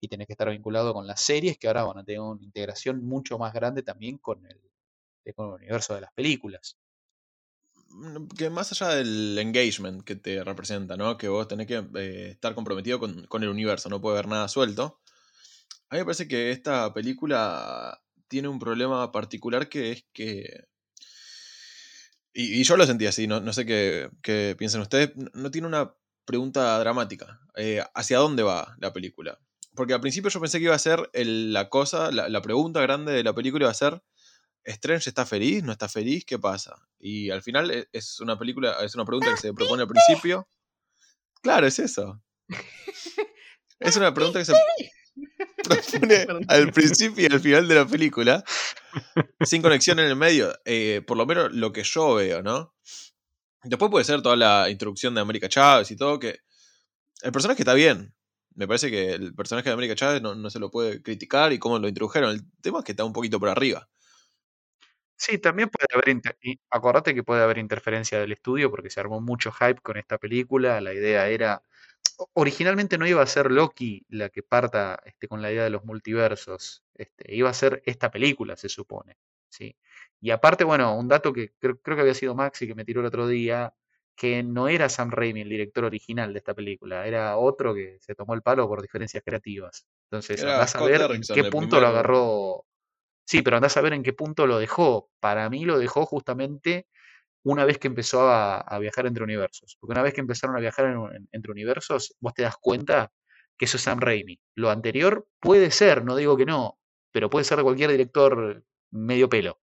Y tenés que estar vinculado con las series que ahora van a tener una integración mucho más grande también con el, universo de las películas mm, que más allá del engagement que te representa, ¿no? Que vos tenés que eh, estar comprometido con, el universo, no puede haber nada suelto. A mí me parece que esta película tiene un problema particular que es que... Y, yo lo sentí así, no, sé qué, qué, piensan ustedes. No tiene una pregunta dramática. Eh, ¿Hacia dónde va la película? Porque al principio yo pensé que iba a ser la cosa, la, pregunta grande de la película iba a ser, ¿Strange está feliz? ¿No está feliz? ¿Qué pasa? Y al final e, es una película, es una pregunta que se propone al principio. Claro, es eso. Es una pregunta que se, al principio y al final de la película, sin conexión en el medio, eh, por lo menos lo que yo veo, ¿no? Después puede ser toda la introducción de América Chávez y todo, que el personaje está bien. Me parece que el personaje de América Chávez no, se lo puede criticar y cómo lo introdujeron. El tema es que está un poquito por arriba. Sí, también puede haber, acordate que puede haber interferencia del estudio porque se armó mucho hype con esta película. La idea era originalmente no iba a ser Loki la que parta este, con la idea de los multiversos, este, iba a ser esta película, se supone. ¿sí? Y aparte, bueno, un dato que creo, que había sido Maxi que me tiró el otro día, que no era Sam Raimi el director original de esta película, era otro que se tomó el palo por diferencias creativas. Entonces, vas a ver en qué punto lo agarró Sí, pero andás a ver en qué punto lo dejó. Para mí lo dejó justamente una vez que empezó a, a viajar entre universos. Porque una vez que empezaron a viajar en- en- entre universos, vos te das cuenta que eso es Sam Raimi. Lo anterior puede ser, no digo que no, pero puede ser de cualquier director medio pelo.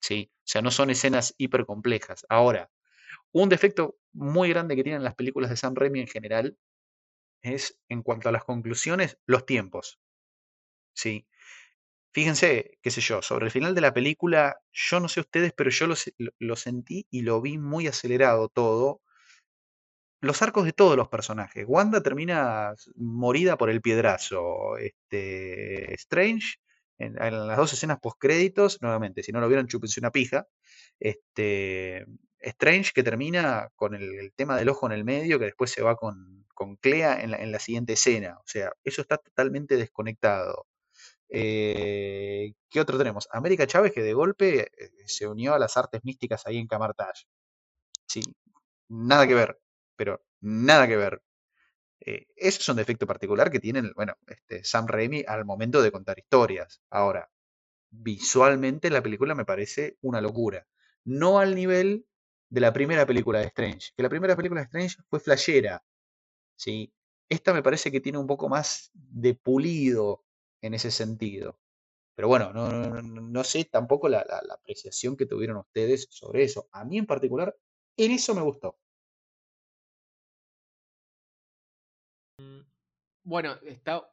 ¿sí? O sea, no son escenas hiper complejas. Ahora, un defecto muy grande que tienen las películas de Sam Raimi en general es, en cuanto a las conclusiones, los tiempos. ¿sí? Fíjense, qué sé yo, sobre el final de la película, yo no sé ustedes, pero yo lo, se- lo- lo sentí y lo vi muy acelerado todo. Los arcos de todos los personajes. Wanda termina morida por el piedrazo. Este, Strange, en, en las dos escenas postcréditos, nuevamente, si no lo vieron, chúpense una pija. Este, Strange que termina con el, tema del ojo en el medio, que después se va con, con Clea en la, en la siguiente escena. O sea, eso está totalmente desconectado. Eh, ¿qué otro tenemos? América Chávez que de golpe eh, se unió a las artes místicas ahí en Camartage. Sí, nada que ver, pero nada que ver. Eh, eso es un defecto particular que tiene, bueno, este, Sam Raimi al momento de contar historias. Ahora, visualmente la película me parece una locura. No al nivel de la primera película de Strange, que la primera película de Strange fue flashera, ¿sí? Esta me parece que tiene un poco más de pulido en ese sentido. Pero bueno, no, no- no- sé tampoco la, la- apreciación que tuvieron ustedes sobre eso. A mí en particular, en eso me gustó. Bueno, está.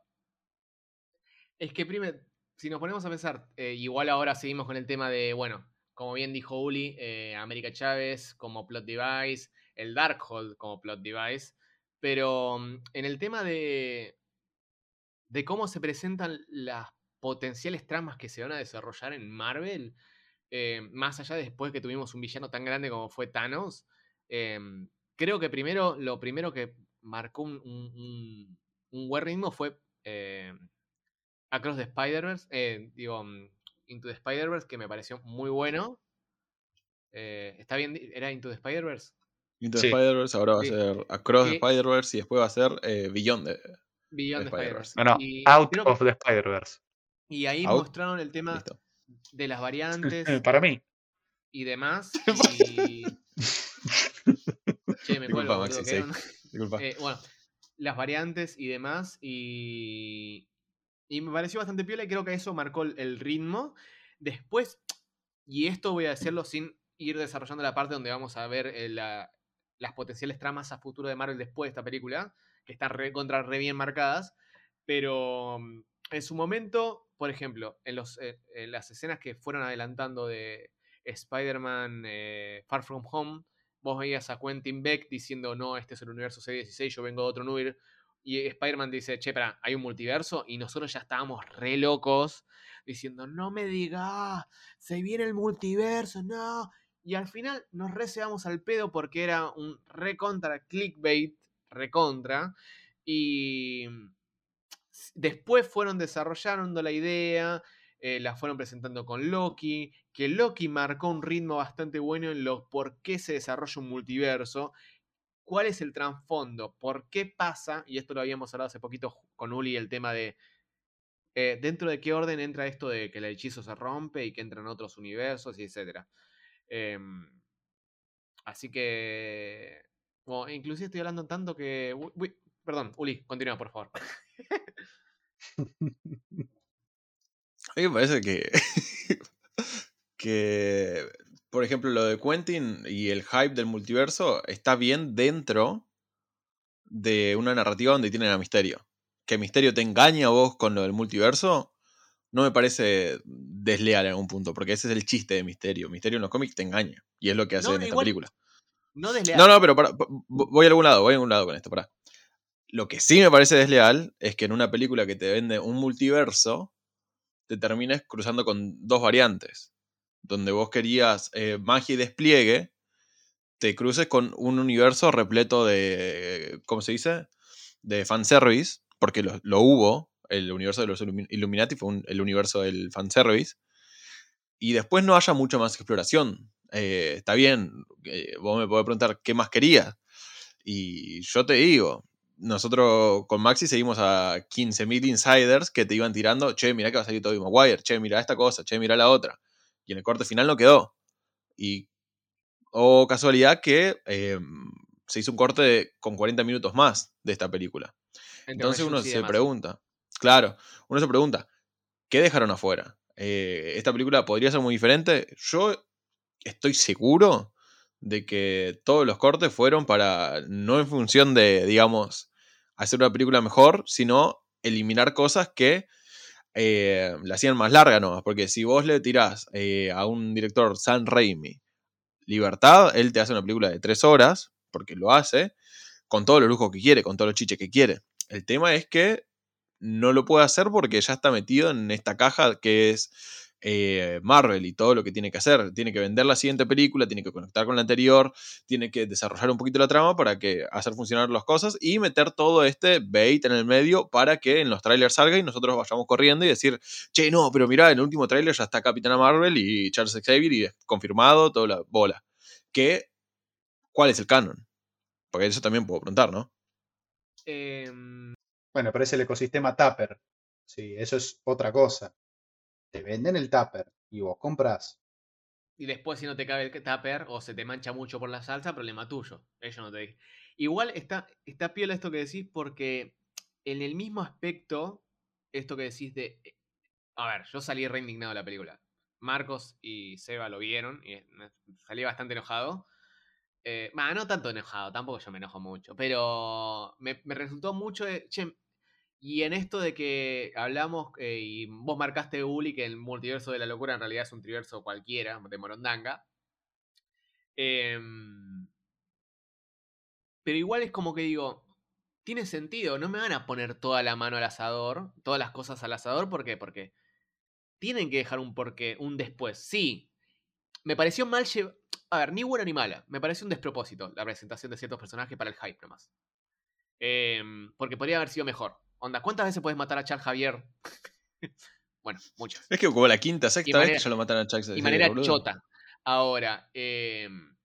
Es que primero, si nos ponemos a pensar, eh, igual ahora seguimos con el tema de, bueno, como bien dijo Uli, eh, América Chávez como plot device, el Darkhold como plot device, pero mm, en el tema de, de cómo se presentan las potenciales tramas que se van a desarrollar en Marvel, eh, más allá de después que tuvimos un villano tan grande como fue Thanos, em, creo que primero, lo primero que marcó un, un- un- buen ritmo fue eh, Across the Spider-Verse, eh, digo, mm, Into the Spider-Verse, que me pareció muy bueno. Eh, ¿Está bien? ¿Era Into the Spider-Verse? Into the Sí. Spider-Verse, ahora va a ser Across the Spider-Verse y después va a ser eh, Beyond the... Beyond the Spider-Verse. No, no, Y Out creo of the Spider-Verse. y ahí Out. mostraron el tema Listo. de las variantes Para mí. y demás. Y... che, me Disculpa, Maxi, que un- Disculpa. Eh, bueno, las variantes y demás. Y, y me pareció bastante piola y creo que eso marcó el, ritmo. Después, y esto voy a decirlo sin ir desarrollando la parte donde vamos a ver eh, la- las potenciales tramas a futuro de Marvel después de esta película, que están re, contra re bien marcadas. Pero mm, en su momento, por ejemplo, en, los, eh, en las escenas que fueron adelantando de Spider-Man eh, Far From Home, vos veías a Quentin Beck diciendo, no, este es el universo C16, yo vengo de otro. Y Spider-Man dice, che, espera, hay un multiverso. Y nosotros ya estábamos re locos diciendo, no me digas, se viene el multiverso, no. Y al final nos reseamos al pedo porque era un recontra clickbait, recontra. Y después fueron desarrollando la idea, eh, la fueron presentando con Loki, que Loki marcó un ritmo bastante bueno en lo por qué se desarrolla un multiverso, cuál es el trasfondo, por qué pasa, y esto lo habíamos hablado hace poquito con Uli, el tema de eh, dentro de qué orden entra esto de que el hechizo se rompe y que entran otros universos y etcétera. Em, así que, bueno, inclusive estoy hablando tanto que... perdón, Uli, continúa, por favor. A mí me parece que. que. Por ejemplo, lo de Quentin y el hype del multiverso está bien dentro de una narrativa donde tienen a Misterio. Que Misterio te engaña a vos con lo del multiverso, no me parece desleal en algún punto, porque ese es el chiste de Misterio. Misterio en los cómics te engaña, y es lo que hace No, en esta película. No desleal. No, no, pero para, voy a algún lado, voy a algún lado con esto, pará. Lo que sí me parece desleal es que en una película que te vende un multiverso, te termines cruzando con dos variantes. Donde vos querías eh, magia y despliegue, te cruces con un universo repleto de, ¿cómo se dice? De fanservice, porque lo, lo hubo, el universo de los Illumi- Illuminati fue el universo del fanservice, y después no haya mucha más exploración. Eh, está bien, eh, vos me podés preguntar qué más querías, y yo te digo, nosotros con Maxi seguimos a 15.000 insiders que te iban tirando, che, mirá que va a salir Tobey Maguire, che, mirá esta cosa, che, mirá la otra. Y en el corte final no quedó. Y, o casualidad que eh, se hizo un corte con 40 minutos más de esta película. Entonces uno se pregunta, claro, uno se pregunta, ¿qué dejaron afuera? Eh, ¿Esta película podría ser muy diferente? Yo estoy seguro de que todos los cortes fueron para, no en función de, digamos, hacer una película mejor, sino eliminar cosas que eh, la hacían más larga nomás. Porque si vos le tirás eh, a un director, San Raimi, libertad, él te hace una película de tres horas, porque lo hace, con todos los lujos que quiere, con todos los chiches que quiere. El tema es que no lo puede hacer porque ya está metido en esta caja que es eh, Marvel y todo lo que tiene que hacer. Tiene que vender la siguiente película, tiene que conectar con la anterior, tiene que desarrollar un poquito la trama para que hacer funcionar las cosas y meter todo este bait en el medio para que en los trailers salga y nosotros vayamos corriendo y decir, che, no, pero mira, en el último trailer ya está Capitana Marvel y Charles Xavier y es confirmado, toda la bola. Que, ¿Cuál es el canon? Porque eso también puedo preguntar, ¿no? Em, bueno, pero es el ecosistema Tupper. Sí, eso es otra cosa te venden el tupper y vos compras. Y después si no te cabe el tupper o se te mancha mucho por la salsa, problema tuyo. Ellos no te Igual está, está piola esto que decís porque en el mismo aspecto, esto que decís de... Eh, a ver, yo salí re indignado de la película. Marcos y Seba lo vieron y salí bastante enojado. Eh, no tanto enojado, tampoco yo me enojo mucho, pero me, resultó mucho de, y en esto de que hablamos, eh, y vos marcaste, Uli, que el multiverso de la locura en realidad es un triverso cualquiera, de Morondanga. Em, pero igual es como que digo, tiene sentido, no me van a poner toda la mano al asador, todas las cosas al asador, ¿por qué? Porque tienen que dejar un porqué, un después. Sí, me pareció mal A ver, ni buena ni mala. Me pareció un despropósito la presentación de ciertos personajes para el hype nomás. Em, porque podría haber sido mejor. Onda, ¿cuántas veces puedes matar a Charles Javier? bueno, muchas. Es que como la quinta, sexta vez que ya lo matan a Charles Javier. Y manera chota. Ahora, em,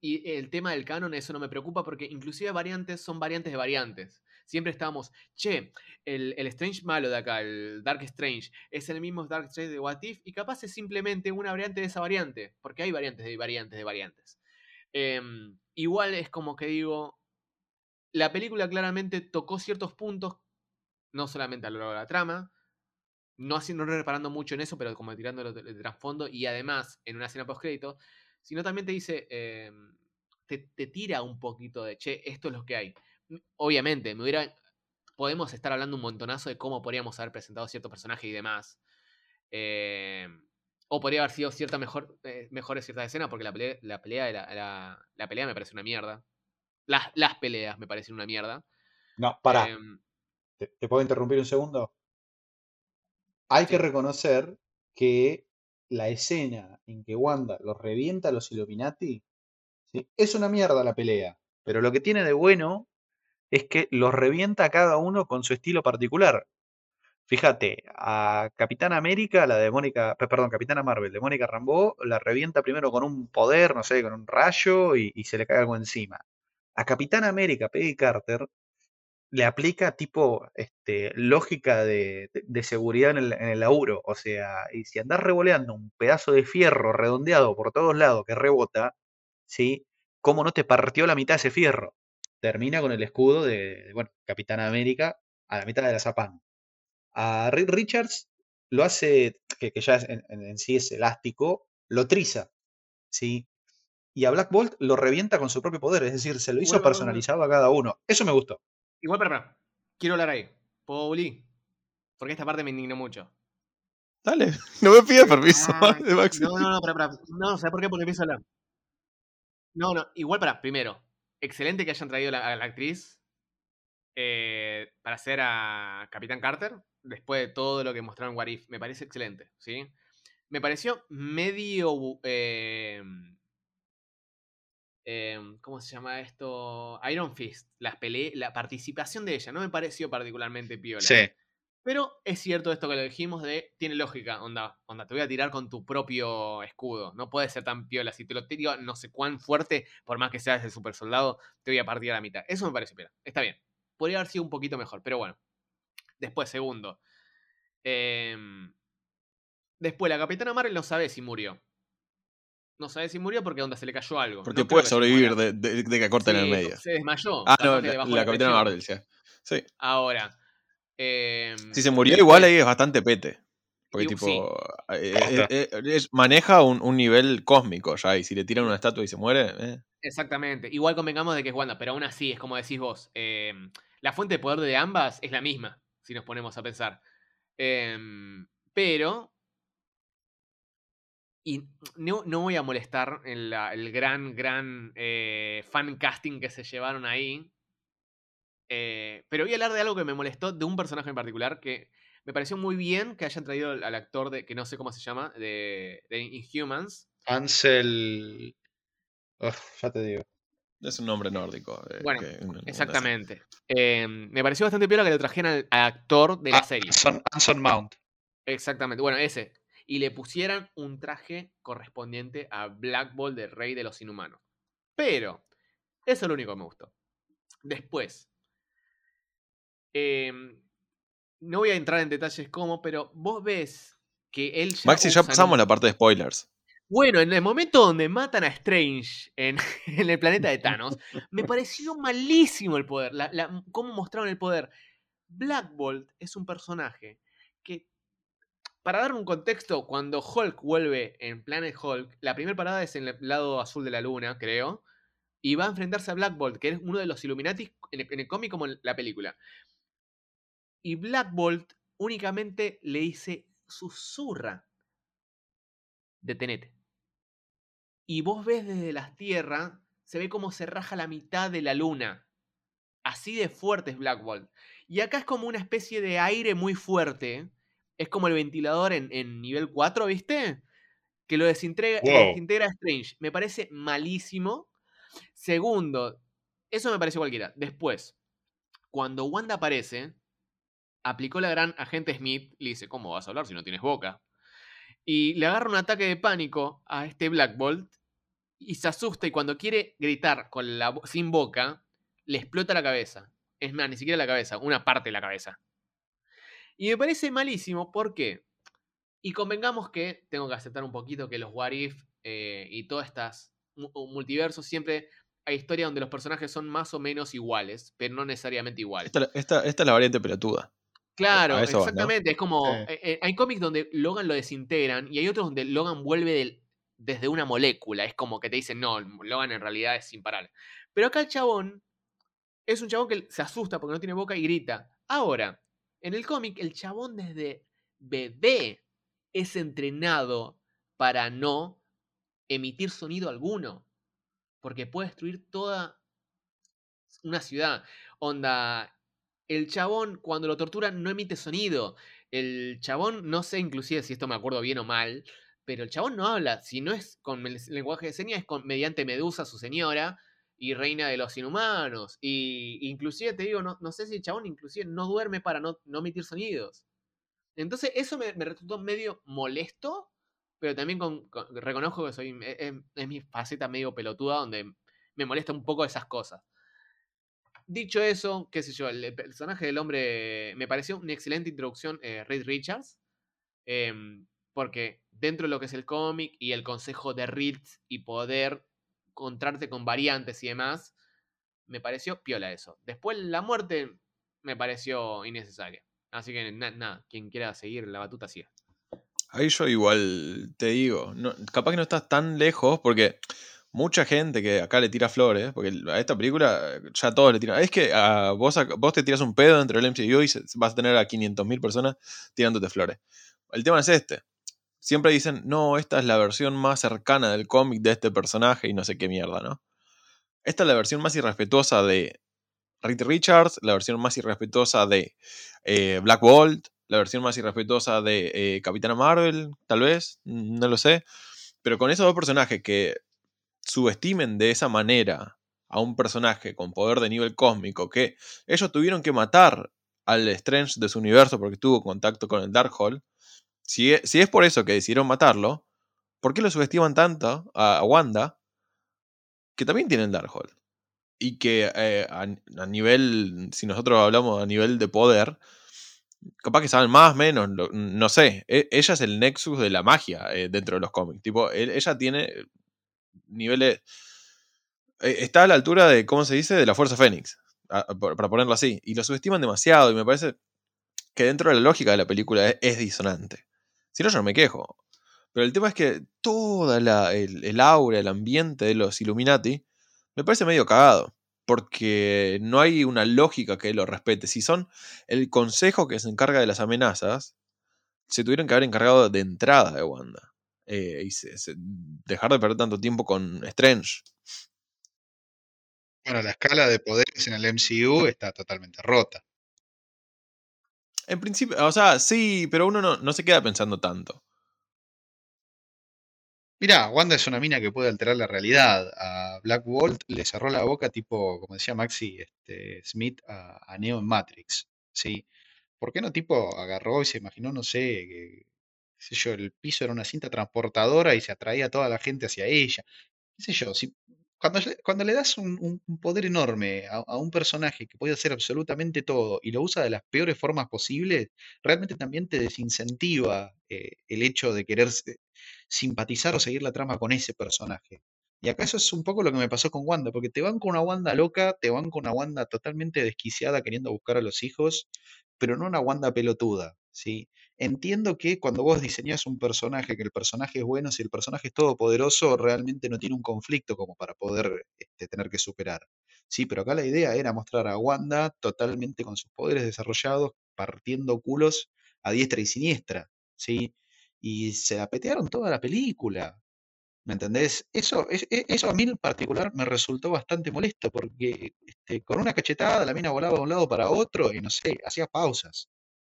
y el tema del canon, eso no me preocupa porque inclusive variantes son variantes de variantes. Siempre estamos, che, el, Strange malo de acá, el Dark Strange, es el mismo Dark Strange de What If y capaz es simplemente una variante de esa variante, porque hay variantes de variantes de variantes. Em, igual es como que digo, la película claramente tocó ciertos puntos, no solamente a lo largo de la trama, no, haciendo, reparando mucho en eso, pero como tirándolo de, trasfondo y además en una escena post-crédito, sino también te dice, em, te, tira un poquito de, che, esto es lo que hay. Obviamente, me hubiera, podemos estar hablando un montonazo de cómo podríamos haber presentado cierto personaje y demás. Em, o podría haber sido cierta mejor, eh, mejores ciertas escenas, porque la pelea, la pelea, la, la pelea me parece una mierda. Las, peleas me parecen una mierda. No, para. Em, ¿Te, puedo interrumpir un segundo? Hay que reconocer que la escena en que Wanda los revienta a los Illuminati es una mierda la pelea. Pero lo que tiene de bueno es que los revienta cada uno con su estilo particular. Fíjate, a Capitana América, la de Mónica, perdón, Capitana Marvel, de Mónica Rambeau, la revienta primero con un poder, no sé, con un rayo y, y se le cae algo encima. A Capitán América, Peggy Carter, le aplica tipo este, lógica de, seguridad en el, en laburo. O sea, y si andás revoleando un pedazo de fierro redondeado por todos lados que rebota, ¿sí? ¿Cómo no te partió la mitad ese fierro? Termina con el escudo de, bueno, Capitán América a la mitad de la zapán. A Richards lo hace, que, ya en, en, sí es elástico, lo triza, ¿sí? Y a Black Bolt lo revienta con su propio poder, es decir, se lo hizo personalizado a cada uno. Eso me gustó. Igual, para, quiero hablar ahí. ¿Puedo, Uli? Porque esta parte me indignó mucho. Dale, no me pidas permiso. no, no, no, para, para. No, ¿sabes por qué? Porque empiezo a hablar. No, no, igual para, primero, excelente que hayan traído a la actriz eh, para hacer a Capitán Carter, después de todo lo que mostraron en What If. Me parece excelente, ¿sí? Me pareció medio... Eh, Em, ¿Cómo se llama esto? Iron Fist. Las la participación de ella no me pareció particularmente piola. Sí. Pero es cierto esto que lo dijimos de. Tiene lógica, onda, onda, te voy a tirar con tu propio escudo. No puede ser tan piola. Si te lo tiro no sé cuán fuerte, por más que seas el super soldado, te voy a partir a la mitad. Eso me parece piola. Está bien. podría haber sido un poquito mejor, pero bueno. Después, segundo. em, después, la Capitana Marvel no sabe si murió. No sabe si murió porque onda se le cayó algo. Porque No puede sobrevivir de, de- de que corten en el medio. Se desmayó. Ah, no, la, la de Capitana. Marvel, sí. Sí. Ahora. em, Si se murió, después- igual ahí es bastante pete. Porque, Y- tipo, sí. eh, eh, eh, es- maneja un, un nivel cósmico ya. Y si le tiran una estatua y se muere, eh. Exactamente. Igual convengamos de que es Wanda, pero aún así, es como decís vos. em, la fuente de poder de ambas es la misma, si nos ponemos a pensar. Em, pero. Y no, no voy a molestar en la- el gran, gran eh, fan casting que se llevaron ahí. eh, pero voy a hablar de algo que me molestó de un personaje en particular que me pareció muy bien que hayan traído al al actor de, que no sé cómo se llama, de, de Inhumans. Ansel. Ya te digo. es un nombre nórdico. eh, Bueno, que- Exactamente. Eh, me pareció bastante piola que le trajeran al, al actor de la Ah, serie. Anson, Anson Mount. Exactamente. Bueno, ese. Y le pusieran un traje correspondiente a Black Ball del Rey de los Inhumanos. Pero, eso es lo único que me gustó. Después. em, no voy a entrar en detalles cómo, pero vos ves que él ya. Maxi, ya pasamos un- la parte de spoilers. Bueno, en el momento donde matan a Strange en, en el planeta de Thanos, me pareció malísimo el poder. La, la- cómo mostraron el poder. Black Bolt es un personaje para dar un contexto, cuando Hulk vuelve en Planet Hulk, la primera parada es en el lado azul de la luna, creo, y va a enfrentarse a Black Bolt, que es uno de los Illuminati en el, cómic como en la película. Y Black Bolt únicamente le dice susurra, detenete. Y vos ves desde las tierras, se ve como se raja la mitad de la luna. Así de fuerte es Black Bolt. Y acá es como una especie de aire muy fuerte. Es como el ventilador en, en nivel 4, ¿viste? Que lo desintegra, Wow. desintegra Strange. Me parece malísimo. Segundo, eso me pareció cualquiera. Después, cuando Wanda aparece, aplicó la gran agente Smith. Le dice, ¿cómo vas a hablar si no tienes boca? Y le agarra un ataque de pánico a este Black Bolt. Y se asusta y cuando quiere gritar con la, sin boca, le explota la cabeza. Es más, ni siquiera la cabeza, una parte de la cabeza. Y me parece malísimo, ¿por qué? Y convengamos que tengo que aceptar un poquito que los What If eh, y todas estas mu- multiversos siempre hay historias donde los personajes son más o menos iguales, pero no necesariamente iguales. Esta, esta- esta es la variante pelotuda. Claro, exactamente. Es como. Eh, eh, hay cómics donde Logan lo desintegran y hay otros donde Logan vuelve del- desde una molécula. Es como que te dicen, no, Logan en realidad es imparable. Pero acá el chabón es un chabón que se asusta porque no tiene boca y grita. Ahora, en el cómic, el chabón desde bebé es entrenado para no emitir sonido alguno. Porque puede destruir toda una ciudad. Onda, el chabón cuando lo torturan no emite sonido. El chabón, no sé inclusive si esto me acuerdo bien o mal, pero el chabón no habla. Si no es con lenguaje de señas, es con, mediante Medusa, su señora, y reina de los inhumanos. Y inclusive te digo, no, no sé si el chabón inclusive no duerme para no, no emitir sonidos. Entonces eso me, me resultó medio molesto, pero también con- con- reconozco que soy es, es- es mi faceta medio pelotuda donde me molesta un poco esas cosas. Dicho eso, qué sé yo, el personaje del hombre me pareció una excelente introducción, eh, Reed Richards, em, porque dentro de lo que es el cómic y el consejo de Reed y poder encontrarte con variantes y demás, me pareció piola eso. Después la muerte me pareció innecesaria. Así que na- nada, quien quiera seguir la batuta siga. Ahí yo igual te digo, capaz que no estás tan lejos porque mucha gente que acá le tira flores, porque a esta película ya todos le tiran. Es que a vos, ac- vos te tiras un pedo dentro del MCU y vas a tener a 500.000 personas tirándote flores. El tema es este. Siempre dicen, no, esta es la versión más cercana del cómic de este personaje y no sé qué mierda, ¿no? Esta es la versión más irrespetuosa de Reed Richards, la versión más irrespetuosa de eh, Black Bolt, la versión más irrespetuosa de eh, Capitana Marvel, tal vez, no lo sé. Pero con esos dos personajes que subestimen de esa manera a un personaje con poder de nivel cósmico, que ellos tuvieron que matar al Strange de su universo porque tuvo contacto con el Darkhold, si es, si es por eso que decidieron matarlo, ¿por qué lo subestiman tanto a, Wanda, que también tiene el Darkhold? y que eh, a, nivel, si nosotros hablamos a nivel de poder, capaz que saben más, menos, no sé. E- ella es el nexus de la magia eh, dentro de los cómics. Tipo, e- ella tiene niveles. está a la altura de, ¿cómo se dice? De la Fuerza Fénix. para ponerlo así. Y lo subestiman demasiado. Y me parece que dentro de la lógica de la película es disonante. Si no, yo no me quejo. Pero el tema es que toda la, el, el aura, el ambiente de los Illuminati me parece medio cagado. Porque no hay una lógica que lo respete. Si son el consejo que se encarga de las amenazas, se tuvieron que haber encargado de entrada de Wanda. Eh, y se- se- dejar de perder tanto tiempo con Strange. Bueno, la escala de poderes en el MCU está totalmente rota. En principio, o sea, sí, pero uno no, no se queda pensando tanto. Mirá, Wanda es una mina que puede alterar la realidad. A Black Bolt le cerró la boca, tipo, como decía Maxi este, Smith, a, a Neo en Matrix. ¿sí? ¿Por qué no, tipo, agarró y se imaginó, no sé, que, qué sé yo, el piso era una cinta transportadora y se atraía a toda la gente hacia ella? ¿Qué sé yo? Si, cuando, cuando le das un, un- poder enorme a, a un personaje que puede hacer absolutamente todo y lo usa de las peores formas posibles, realmente también te desincentiva eh, el hecho de querer simpatizar o seguir la trama con ese personaje. Y acá eso es un poco lo que me pasó con Wanda, porque te van con una Wanda loca, te van con una Wanda totalmente desquiciada queriendo buscar a los hijos, pero no una Wanda pelotuda, ¿sí? Entiendo que cuando vos diseñás un personaje, que el personaje es bueno, si el personaje es todopoderoso, realmente no tiene un conflicto como para poder este, tener que superar. Sí, pero acá la idea era mostrar a Wanda totalmente con sus poderes desarrollados, partiendo culos a diestra y siniestra, ¿sí? Y se apetearon toda la película. ¿Me entendés? Eso, es- e- eso a mí en particular me resultó bastante molesto porque este, con una cachetada la mina volaba de un lado para otro y no sé, hacía pausas.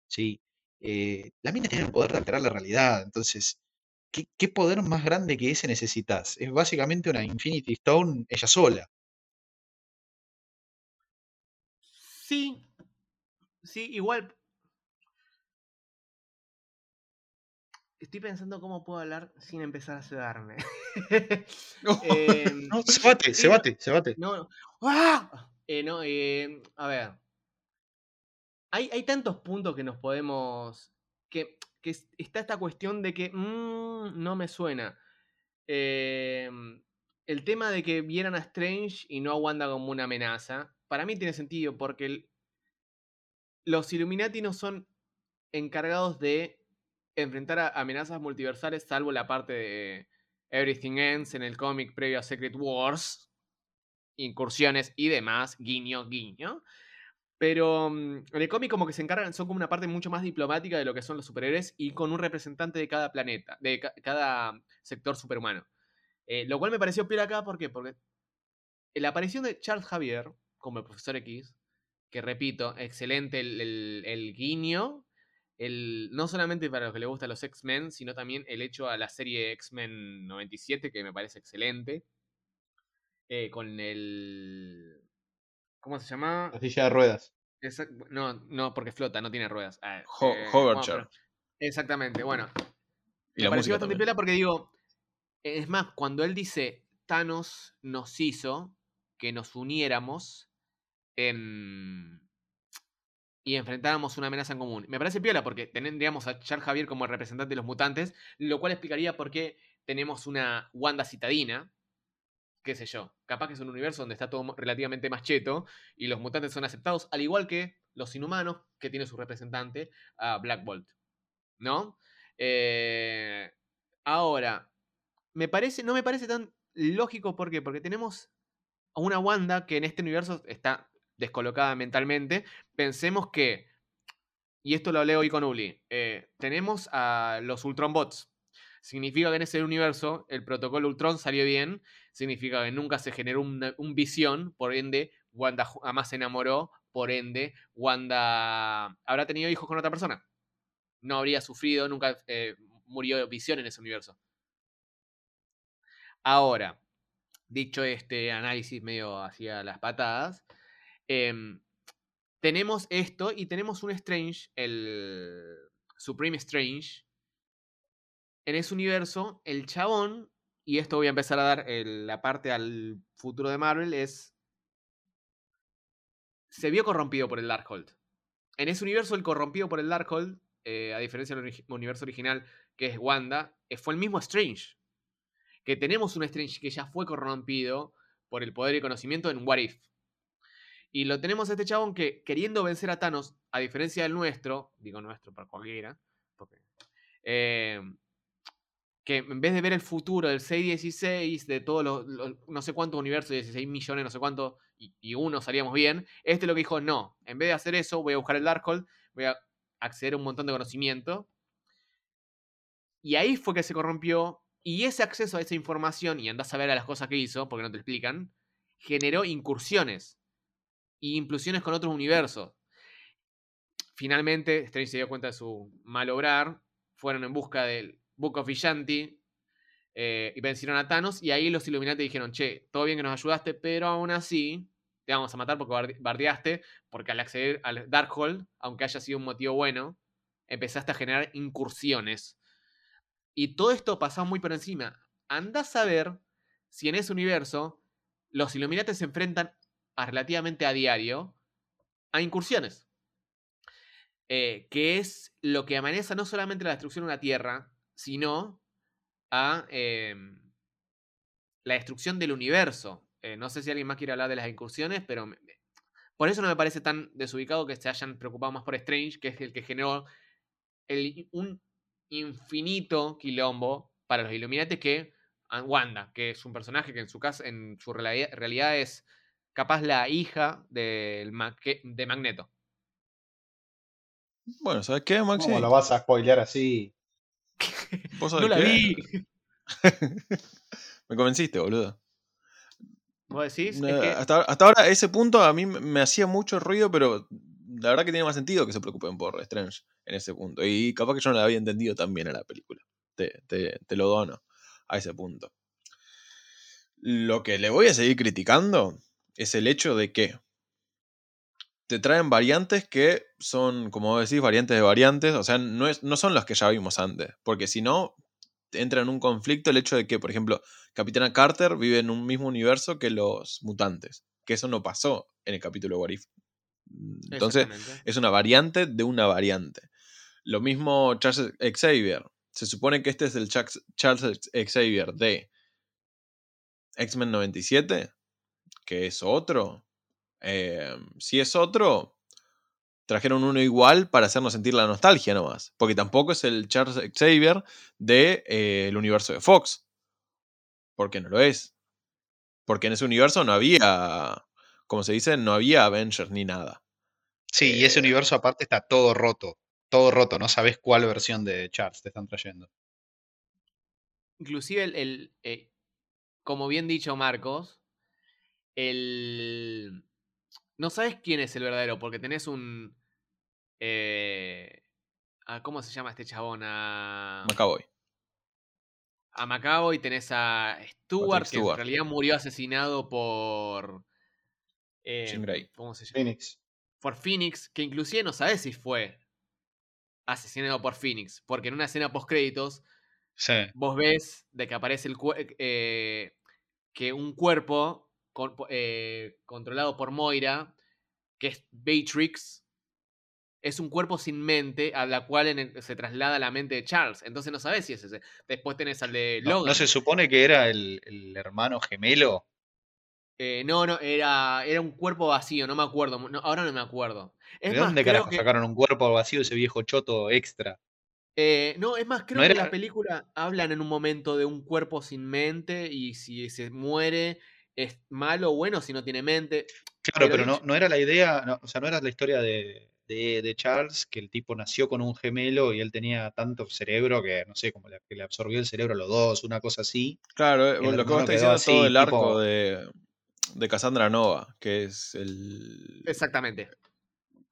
¿sí? Eh, la mina tiene el poder de alterar la realidad, entonces, ¿qué, qué poder más grande que ese necesitas? Es básicamente una Infinity Stone ella sola. Sí, sí, igual. Estoy pensando cómo puedo hablar sin empezar a sedarme. Em, No, se bate, se bate, se bate. no, no. ¡Ah! Eh, no, eh, a ver. Hay, tantos puntos que nos podemos. que, que es- está esta cuestión de que. mm, no me suena. Em, el tema de que vieran a Strange y no a Wanda como una amenaza. Para mí tiene sentido porque los Illuminati no son encargados de enfrentar amenazas multiversales, salvo la parte de Everything Ends en el cómic previo a Secret Wars, incursiones y demás, guiño, guiño. Pero mm, en el cómic como que se encargan, son como una parte mucho más diplomática de lo que son los superhéroes y con un representante de cada planeta, de ca- cada sector superhumano. Eh, lo cual me pareció peor acá, ¿por qué? Porque la aparición de Charles Javier como el profesor X, que repito, excelente el, el- el guiño, el, no solamente para los que les gustan los X-Men, sino también el hecho a la serie X-Men 97, que me parece excelente, eh, con el... ¿Cómo se llama? La silla de ruedas. Exact- no, no, porque flota, no tiene ruedas. Ah, Ho- eh, hover bueno, chair. pero- exactamente, bueno. Y Me la pareció bastante piola porque digo, es más, cuando él dice Thanos nos hizo que nos uniéramos em, y enfrentáramos una amenaza en común. Me parece piola porque tendríamos a Charles Javier como el representante de los mutantes, lo cual explicaría por qué tenemos una Wanda citadina, qué sé yo, capaz que es un universo donde está todo relativamente más cheto y los mutantes son aceptados, al igual que los inhumanos, que tiene su representante, a Black Bolt. ¿No? Eh, ahora, me parece, no me parece tan lógico, ¿por qué? Porque tenemos a una Wanda que en este universo está descolocada mentalmente. Pensemos que, y esto lo hablé hoy con Uli, eh, tenemos a los Ultron Bots. Significa que en ese universo el protocolo Ultron salió bien. Significa que nunca se generó una- un visión. Por ende, Wanda jamás se enamoró. Por ende, Wanda habrá tenido hijos con otra persona. No habría sufrido, nunca eh, murió de visión en ese universo. Ahora, dicho este análisis medio hacia las patadas, em, tenemos esto y tenemos un Strange, el Supreme Strange. En ese universo, el chabón, y esto voy a empezar a dar la parte al futuro de Marvel, es se vio corrompido por el Darkhold. En ese universo, el corrompido por el Darkhold, eh, a diferencia del universo original, que es Wanda, eh, fue el mismo Strange. Que tenemos un Strange que ya fue corrompido por el poder y conocimiento en What If. Y lo tenemos a este chabón que, queriendo vencer a Thanos, a diferencia del nuestro, digo nuestro para cualquiera, porque, eh, que en vez de ver el futuro del 616, de todos los, no sé cuántos universos, 16 millones, no sé cuánto, y, uno salíamos bien, este lo que dijo, no, en vez de hacer eso, voy a buscar el Darkhold, voy a acceder a un montón de conocimiento. Y ahí fue que se corrompió, y ese acceso a esa información, y andás a ver a las cosas que hizo, porque no te explican, generó incursiones y implosiones con otros universos. Finalmente, Strange se dio cuenta de su mal obrar, fueron en busca del Book of Vishanti eh, y vencieron a Thanos, y ahí los Illuminati dijeron, che, todo bien que nos ayudaste, pero aún así te vamos a matar porque barde- bardeaste, porque al acceder al Darkhold, aunque haya sido un motivo bueno, empezaste a generar incursiones. Y todo esto pasaba muy por encima. Andás a ver si en ese universo los Illuminati se enfrentan a, relativamente a diario a incursiones. Eh, que es lo que amenaza no solamente la destrucción de una tierra, sino a em, la destrucción del universo. Eh, no sé si alguien más quiere hablar de las incursiones, pero me- me- por eso no me parece tan desubicado que se hayan preocupado más por Strange, que es el que generó el- un infinito quilombo para los Illuminati que a Wanda, que es un personaje que en su casa, en su realidad, realidad es capaz la hija Maque- de Magneto. Bueno, ¿sabes qué, Maxi? ¿Cómo lo vas a spoilear así? ¿Vos No la qué? vi. Me convenciste, boludo. ¿Vos decís? No, Es que- hasta, hasta ahora, ese punto a mí me- me hacía mucho ruido, pero la verdad que tiene más sentido que se preocupen por Strange en ese punto. Y capaz que yo no la había entendido tan bien a la película. Te, te- te lo dono a ese punto. Lo que le voy a seguir criticando es el hecho de que te traen variantes que son, como vos decís, variantes de variantes. O sea, no, es, no son las que ya vimos antes. Porque si no, entra en un conflicto el hecho de que, por ejemplo, Capitana Carter vive en un mismo universo que los mutantes. Que eso no pasó en el capítulo What If. Entonces, es una variante de una variante. Lo mismo Charles Xavier. Se supone que este es el Charles Xavier de X-Men 97, que es otro. Eh, si es otro, trajeron uno igual para hacernos sentir la nostalgia nomás. Porque tampoco es el Charles Xavier del de, eh, el universo de Fox. Porque no lo es. Porque en ese universo no había, como se dice, no había Avengers ni nada. Sí, y ese Eh, universo aparte está todo roto. Todo roto, no sabes cuál versión de Charles te están trayendo. Inclusive el, el, eh, como bien dicho Marcos, el no sabes quién es el verdadero, porque tenés un eh, ah, ¿cómo se llama este chabón? A, Macaboy. a Macabo y tenés a Stewart, que en realidad murió asesinado por Jean eh, Grey. ¿Cómo se llama? Phoenix. Por Phoenix, que inclusive no sabes si fue asesinado por Phoenix, porque en una escena post créditos Sí. vos ves de que aparece el eh, que un cuerpo con- eh, controlado por Moira, que es Beatrix, es un cuerpo sin mente a la cual el- se traslada la mente de Charles. Entonces no sabes si es ese. Después tenés al de ¿No, Logan. no se supone que era el, el hermano gemelo? Eh, no, no, era, era un cuerpo vacío, no me acuerdo. no, ahora no me acuerdo. Es ¿De más, dónde carajo que- sacaron un cuerpo vacío ese viejo choto extra? Eh, no, es más, creo No que en la película hablan en un momento de un cuerpo sin mente y si se muere es malo o bueno si no tiene mente. Claro, Pero pero no, no era la idea, no, o sea, no era la historia de, de, de Charles, que el tipo nació con un gemelo y él tenía tanto cerebro que, no sé, como le, que le absorbió el cerebro a los dos, una cosa así. Claro, eh, El lo que vos diciendo es todo así, el arco tipo- de, de Cassandra Nova, que es el Exactamente.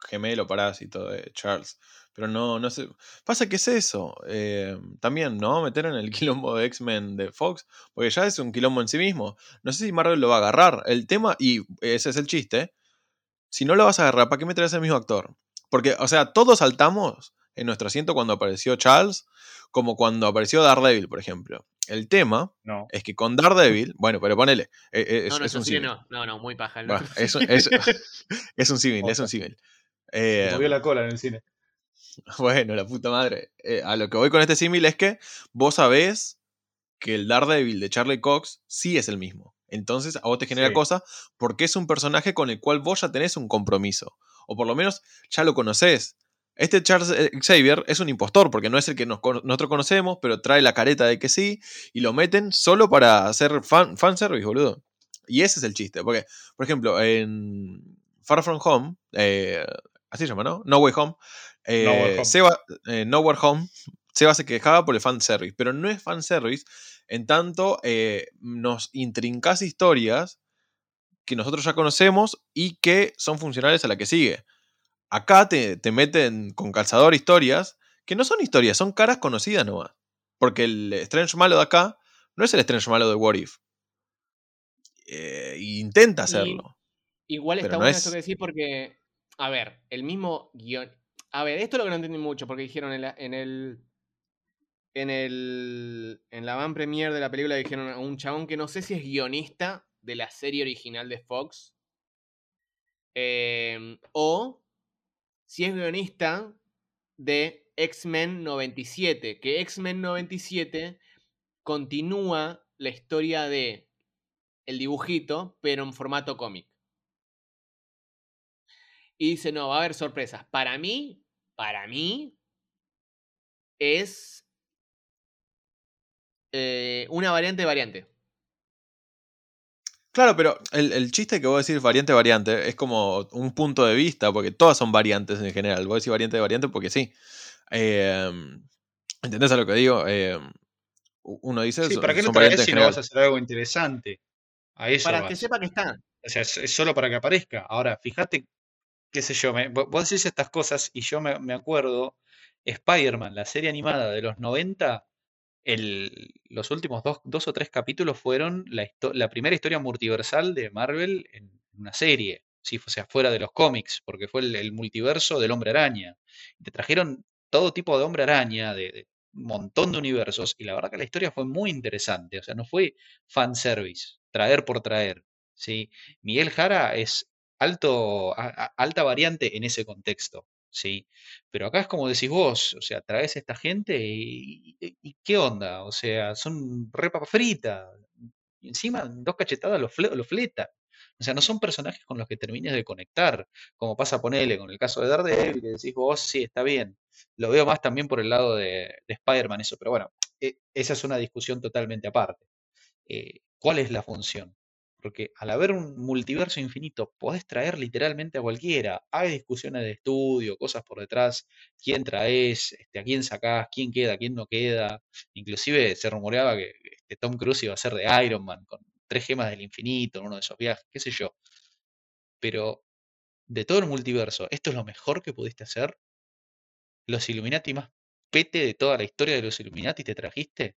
Gemelo parásito de Charles. Pero no, no sé. Pasa que es eso. eh, también, ¿no? Meter en el quilombo de X-Men de Fox. Porque ya es un quilombo en sí mismo. No sé si Marvel lo va a agarrar. El tema, y ese es el chiste. Si no lo vas a agarrar, ¿para qué meter a ese mismo actor? Porque, o sea, todos saltamos en nuestro asiento cuando apareció Charles, como cuando apareció Daredevil, por ejemplo. el tema No. es que con Daredevil, bueno, pero ponele, eh, eh, es, no, no, es un sí, símil. no, no, no, muy paja. el es, un- es- es un símil, es un símil. Eh, movió la cola en el cine. Bueno, la puta madre. Eh, a lo que voy con este símil es que vos sabés que el Daredevil de Charlie Cox sí es el mismo. Entonces a vos te genera Sí. cosa porque es un personaje con el cual vos ya tenés un compromiso. O por lo menos ya lo conocés. Este Charles eh, Xavier es un impostor porque no es el que nos, nosotros conocemos, pero trae la careta de que sí y lo meten solo para hacer fan, fanservice, boludo. Y ese es el chiste. Porque, por ejemplo, en Far From Home, eh, así se llama, ¿no? No Way Home. eh, Nowhere Home. Seba, eh, Nowhere Home. Seba se quejaba por el fanservice, pero no es fanservice en tanto eh, nos intrincás historias que nosotros ya conocemos y que son funcionales a la que sigue. Acá te, te meten con calzador historias que no son historias, son caras conocidas nomás. Porque el Strange malo de acá no es el Strange malo de What If. Eh, intenta Y- hacerlo. Igual está no bueno es- esto que decís porque, a ver, el mismo guion. A ver, esto es lo que no entendí mucho porque dijeron en, la- en el. En el. En la van premier de la película dijeron a un chabón que no sé si es guionista de la serie original de Fox. em, o si es guionista de X-Men 97. Que X-Men 97 continúa la historia de el dibujito, pero en formato cómic. Y dice, no, va a haber sorpresas. Para mí, para mí, es eh, una variante de variante. Claro, pero el, el chiste que vos decís variante variante es como un punto de vista, porque todas son variantes en general. Vos decís variante de variante porque sí. Eh, ¿Entendés a lo que digo? Eh, uno dice Sí, ¿para qué lo son traes si no vas a hacer algo interesante? A eso Para vas. que sepa que está. O sea, es, es solo para que aparezca. Ahora, fíjate, qué sé yo, me- vo- vos decís estas cosas y yo me, me acuerdo, Spider-Man, la serie animada de los 90, el- los últimos dos, dos o tres capítulos fueron la, la primera historia multiversal de Marvel en una serie. Sí, o sea, fuera de los cómics, porque fue el, multiverso del Hombre Araña. Te trajeron todo tipo de Hombre Araña, de, de un montón de universos, y la verdad que la historia fue muy interesante. O sea, no fue fanservice, traer por traer. ¿sí? Miguel Jara es alto, a- a- alta variante en ese contexto. ¿sí? Pero acá es como decís vos, o sea, traes a esta gente y, ¿qué onda? O sea, son re papa frita. Y encima, dos cachetadas los, fle- los fletan. O sea, no son personajes con los que termines de conectar, como pasa ponele con el caso de Daredevil, que decís vos, sí, está bien. Lo veo más también por el lado de, de Spider-Man eso, pero bueno, e- esa es una discusión totalmente aparte. Eh, ¿cuál es la función? Porque al haber un multiverso infinito, podés traer literalmente a cualquiera. Hay discusiones de estudio, cosas por detrás, quién traes, este, a quién sacás, quién queda, quién no queda. Inclusive se rumoreaba que este, Tom Cruise iba a ser de Iron Man, con tres gemas del infinito en uno de esos viajes, qué sé yo. Pero de todo el multiverso, ¿esto es lo mejor que pudiste hacer? Los Illuminati más pete de toda la historia de los Illuminati te trajiste.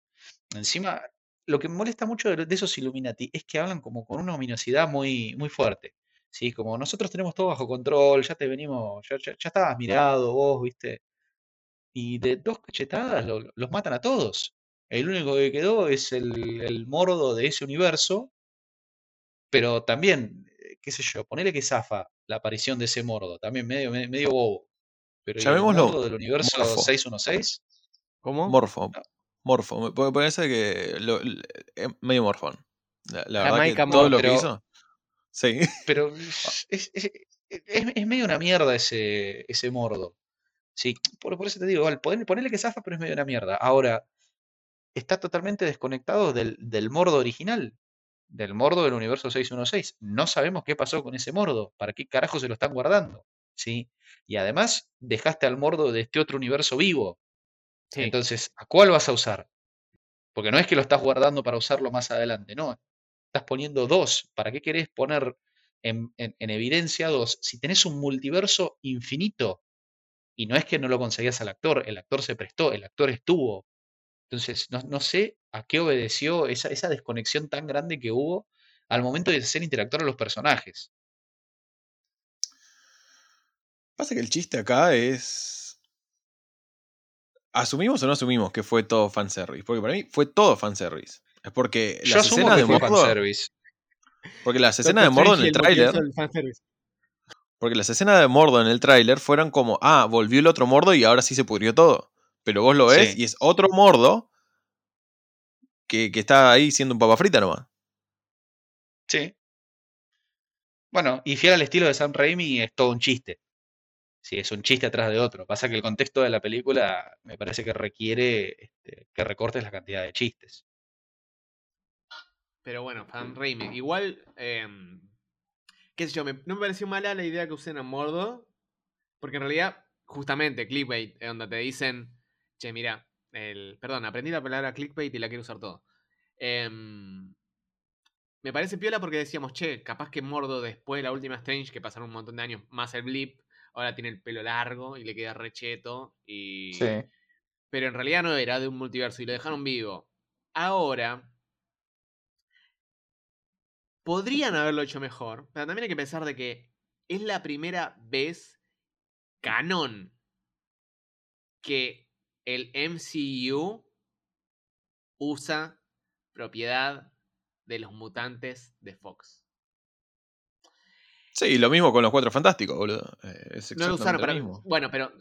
Encima, lo que me molesta mucho de, de esos Illuminati es que hablan como con una ominosidad muy, muy fuerte. ¿sí? Como nosotros tenemos todo bajo control, ya te venimos, ya, ya, ya estabas mirado vos, ¿viste? Y de dos cachetadas lo- los matan a todos. El único que quedó es el, el mordo de ese universo, pero también, eh, qué sé yo, ponele que zafa la aparición de ese mordo, también medio, me- medio bobo. Pero ¿y el Llamémoslo mordo del universo Morfo. 616? ¿Cómo? Morfo. No. Morfo. Me puede parece que lo- es medio morfón. La, la verdad que todo lo que pero- hizo. Sí. Pero es, es- es- es- medio una mierda ese, ese mordo. Sí, por, por eso te digo, igual, ponele, ponele que zafa, pero es medio una mierda. Ahora, está totalmente desconectado del, del mordo original, del mordo del universo 616. No sabemos qué pasó con ese mordo, para qué carajo se lo están guardando. ¿sí? Y además, dejaste al mordo de este otro universo vivo. Sí. Entonces, ¿a cuál vas a usar? Porque no es que lo estás guardando para usarlo más adelante, no. Estás poniendo dos. ¿Para qué querés poner en, en- en evidencia dos? Si tenés un multiverso infinito, y no es que no lo conseguías al actor, el actor se prestó, el actor estuvo. Entonces, no, no sé a qué obedeció esa, esa desconexión tan grande que hubo al momento de hacer interactuar a los personajes. Pasa que el chiste acá es. ¿Asumimos o no asumimos que fue todo fanservice? Porque para mí fue todo fanservice. Es porque Yo las escenas de fue Mordo. fanservice. Porque las escenas de Mordo en el tráiler. Porque las escenas de Mordo en el tráiler fueron como, ah, volvió el otro Mordo y ahora sí se pudrió todo. Pero vos lo ves Sí. y es otro Mordo que, que está ahí siendo un papa frita nomás. Sí. Bueno, y fiel al estilo de Sam Raimi es todo un chiste. Sí, es un chiste atrás de otro. Pasa que el contexto de la película me parece que requiere este, que recortes la cantidad de chistes. Pero bueno, Fan Raimi. Igual, em, qué sé yo, me- no me pareció mala la idea que usen a Mordo. Porque en realidad, justamente, clickbait, donde te dicen, che, mira, el, perdón, aprendí la palabra clickbait y la quiero usar todo. Em, me parece piola porque decíamos, che, capaz que Mordo después de la última Strange, que pasaron un montón de años más el blip, ahora tiene el pelo largo y le queda recheto. Y... Sí. Pero en realidad no era de un multiverso y lo dejaron vivo. Ahora, podrían haberlo hecho mejor, pero también hay que pensar de que es la primera vez canon que el MCU usa propiedad de los mutantes de Fox. Sí, lo mismo con los cuatro fantásticos, boludo. Eh, Es No lo usaron para. lo mismo. Bueno, pero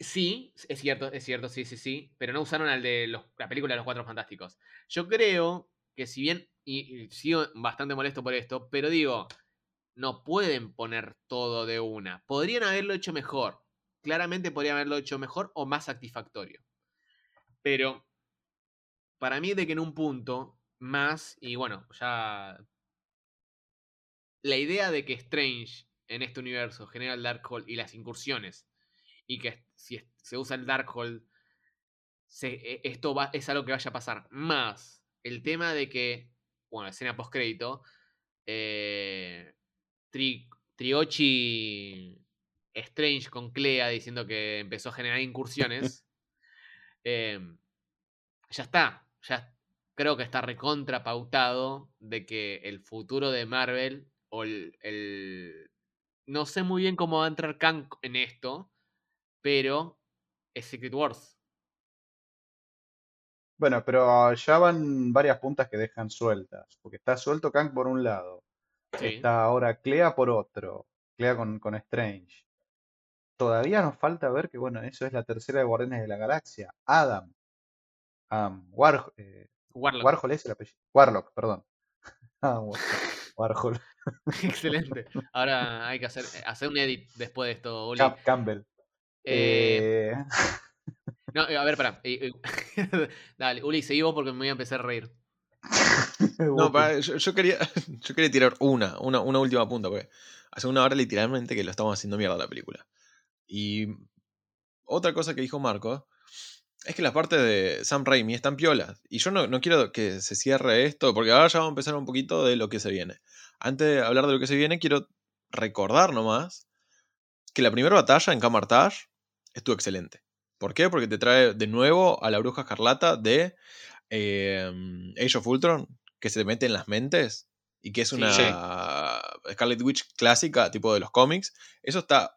sí, es cierto, es cierto, sí, sí, sí. Pero no usaron al de los- la película de los Cuatro Fantásticos. Yo creo que si bien. Y, y sigo bastante molesto por esto, pero digo. No pueden poner todo de una. Podrían haberlo hecho mejor. Claramente podrían haberlo hecho mejor o más satisfactorio. Pero. Para mí, de que en un punto. Más. Y bueno, ya la idea de que Strange en este universo genera el Darkhold y las incursiones, y que si se usa el Darkhold, se, e- esto va, es algo que vaya a pasar. Más el tema de que, bueno, escena postcrédito, eh, Tri, Triochi Strange con Clea diciendo que empezó a generar incursiones, em, ya está, ya creo que está recontra pautado de que el futuro de Marvel o el, el- no sé muy bien cómo va a entrar Kang en esto, pero es Secret Wars. Bueno, pero ya van varias puntas que dejan sueltas. Porque está suelto Kang por un lado. Sí. Está ahora Clea por otro. Clea con, con Strange. Todavía nos falta ver que, bueno, eso es la tercera de Guardianes de la Galaxia. Adam. Adam War- eh, Warlock. Warhol es el apellido. Warlock, perdón. Adam Warhol. Excelente. Ahora hay que hacer, hacer un edit después de esto, Uli. Cam- Campbell. Eh, Eh, no, eh, a ver, pará. Eh, eh, Dale, Uli, seguí vos porque me voy a empezar a reír. No, pará, yo, yo quería, yo quería tirar una, una, una última punta, porque hace una hora literalmente que lo estamos haciendo mierda la película. Y otra cosa que dijo Marco es que la parte de Sam Raimi están piolas. Y yo no, no quiero que se cierre esto, porque ahora ya vamos a empezar un poquito de lo que se viene. Antes de hablar de lo que se viene, quiero recordar nomás que la primera batalla en Camartage estuvo excelente. ¿Por qué? Porque te trae de nuevo a la bruja escarlata de eh, Age of Ultron, que se mete en las mentes y que es una Sí. Scarlet Witch clásica, tipo de los cómics. Eso está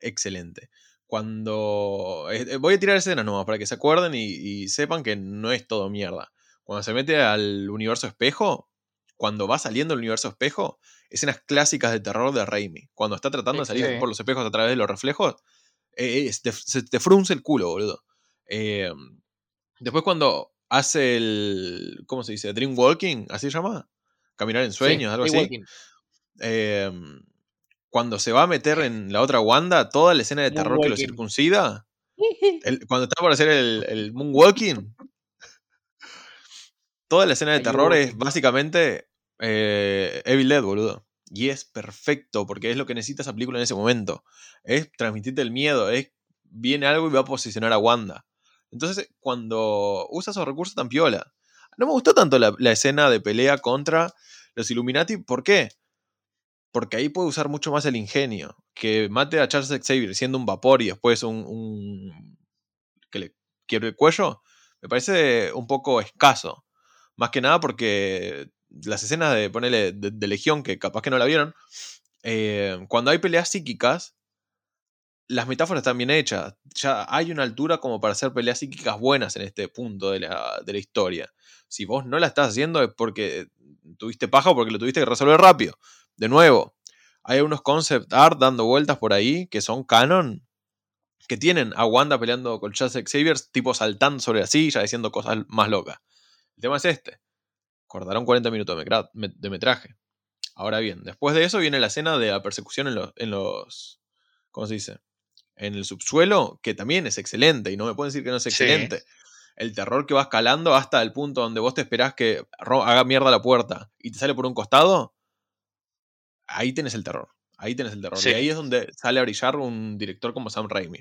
excelente. Cuando. eh, eh, voy a tirar escenas nomás para que se acuerden y, y sepan que no es todo mierda. Cuando se mete al universo espejo, cuando va saliendo el universo espejo, escenas clásicas de terror de Raimi. Cuando está tratando de salir Sí. por los espejos a través de los reflejos, eh, te- se te frunce el culo, boludo. Eh, después cuando hace el. ¿Cómo se dice? Dream Walking, así se llama. Caminar en sueños, algo así. Eh, cuando se va a meter en la otra Wanda, toda la escena de terror que lo circuncida. el- cuando está por hacer el, el Moonwalking. Toda la escena de terror es básicamente eh, Evil Dead, boludo. Y es perfecto, porque es lo que necesita esa película en ese momento. Es transmitirte el miedo, es viene algo y va a posicionar a Wanda. Entonces, cuando usa esos recursos tan piola. No me gustó tanto la, escena de pelea contra los Illuminati. ¿Por qué? Porque ahí puede usar mucho más el ingenio. Que mate a Charles Xavier siendo un vapor y después un. un- que le quiebre el cuello. Me parece un poco escaso. Más que nada porque las escenas de ponerle de, de Legión, que capaz que no la vieron. eh, cuando hay peleas psíquicas. las metáforas están bien hechas. Ya hay una altura como para hacer peleas psíquicas buenas en este punto de la, de la historia. Si vos no la estás haciendo es porque tuviste paja o porque lo tuviste que resolver rápido. De nuevo, hay unos concept art dando vueltas por ahí que son canon. Que tienen a Wanda peleando con Charles Xavier, tipo saltando sobre la silla, diciendo cosas más locas. El tema es este. Cortaron 40 minutos de, metraje. Ahora bien, después de eso viene la escena de la persecución en los, en los. ¿Cómo se dice? En el subsuelo, que también es excelente, y no me pueden decir que no es Sí. excelente. El terror que va escalando hasta el punto donde vos te esperás que haga mierda la puerta y te sale por un costado. Ahí tenés el terror. Ahí tenés el terror. Sí. Y ahí es donde sale a brillar un director como Sam Raimi.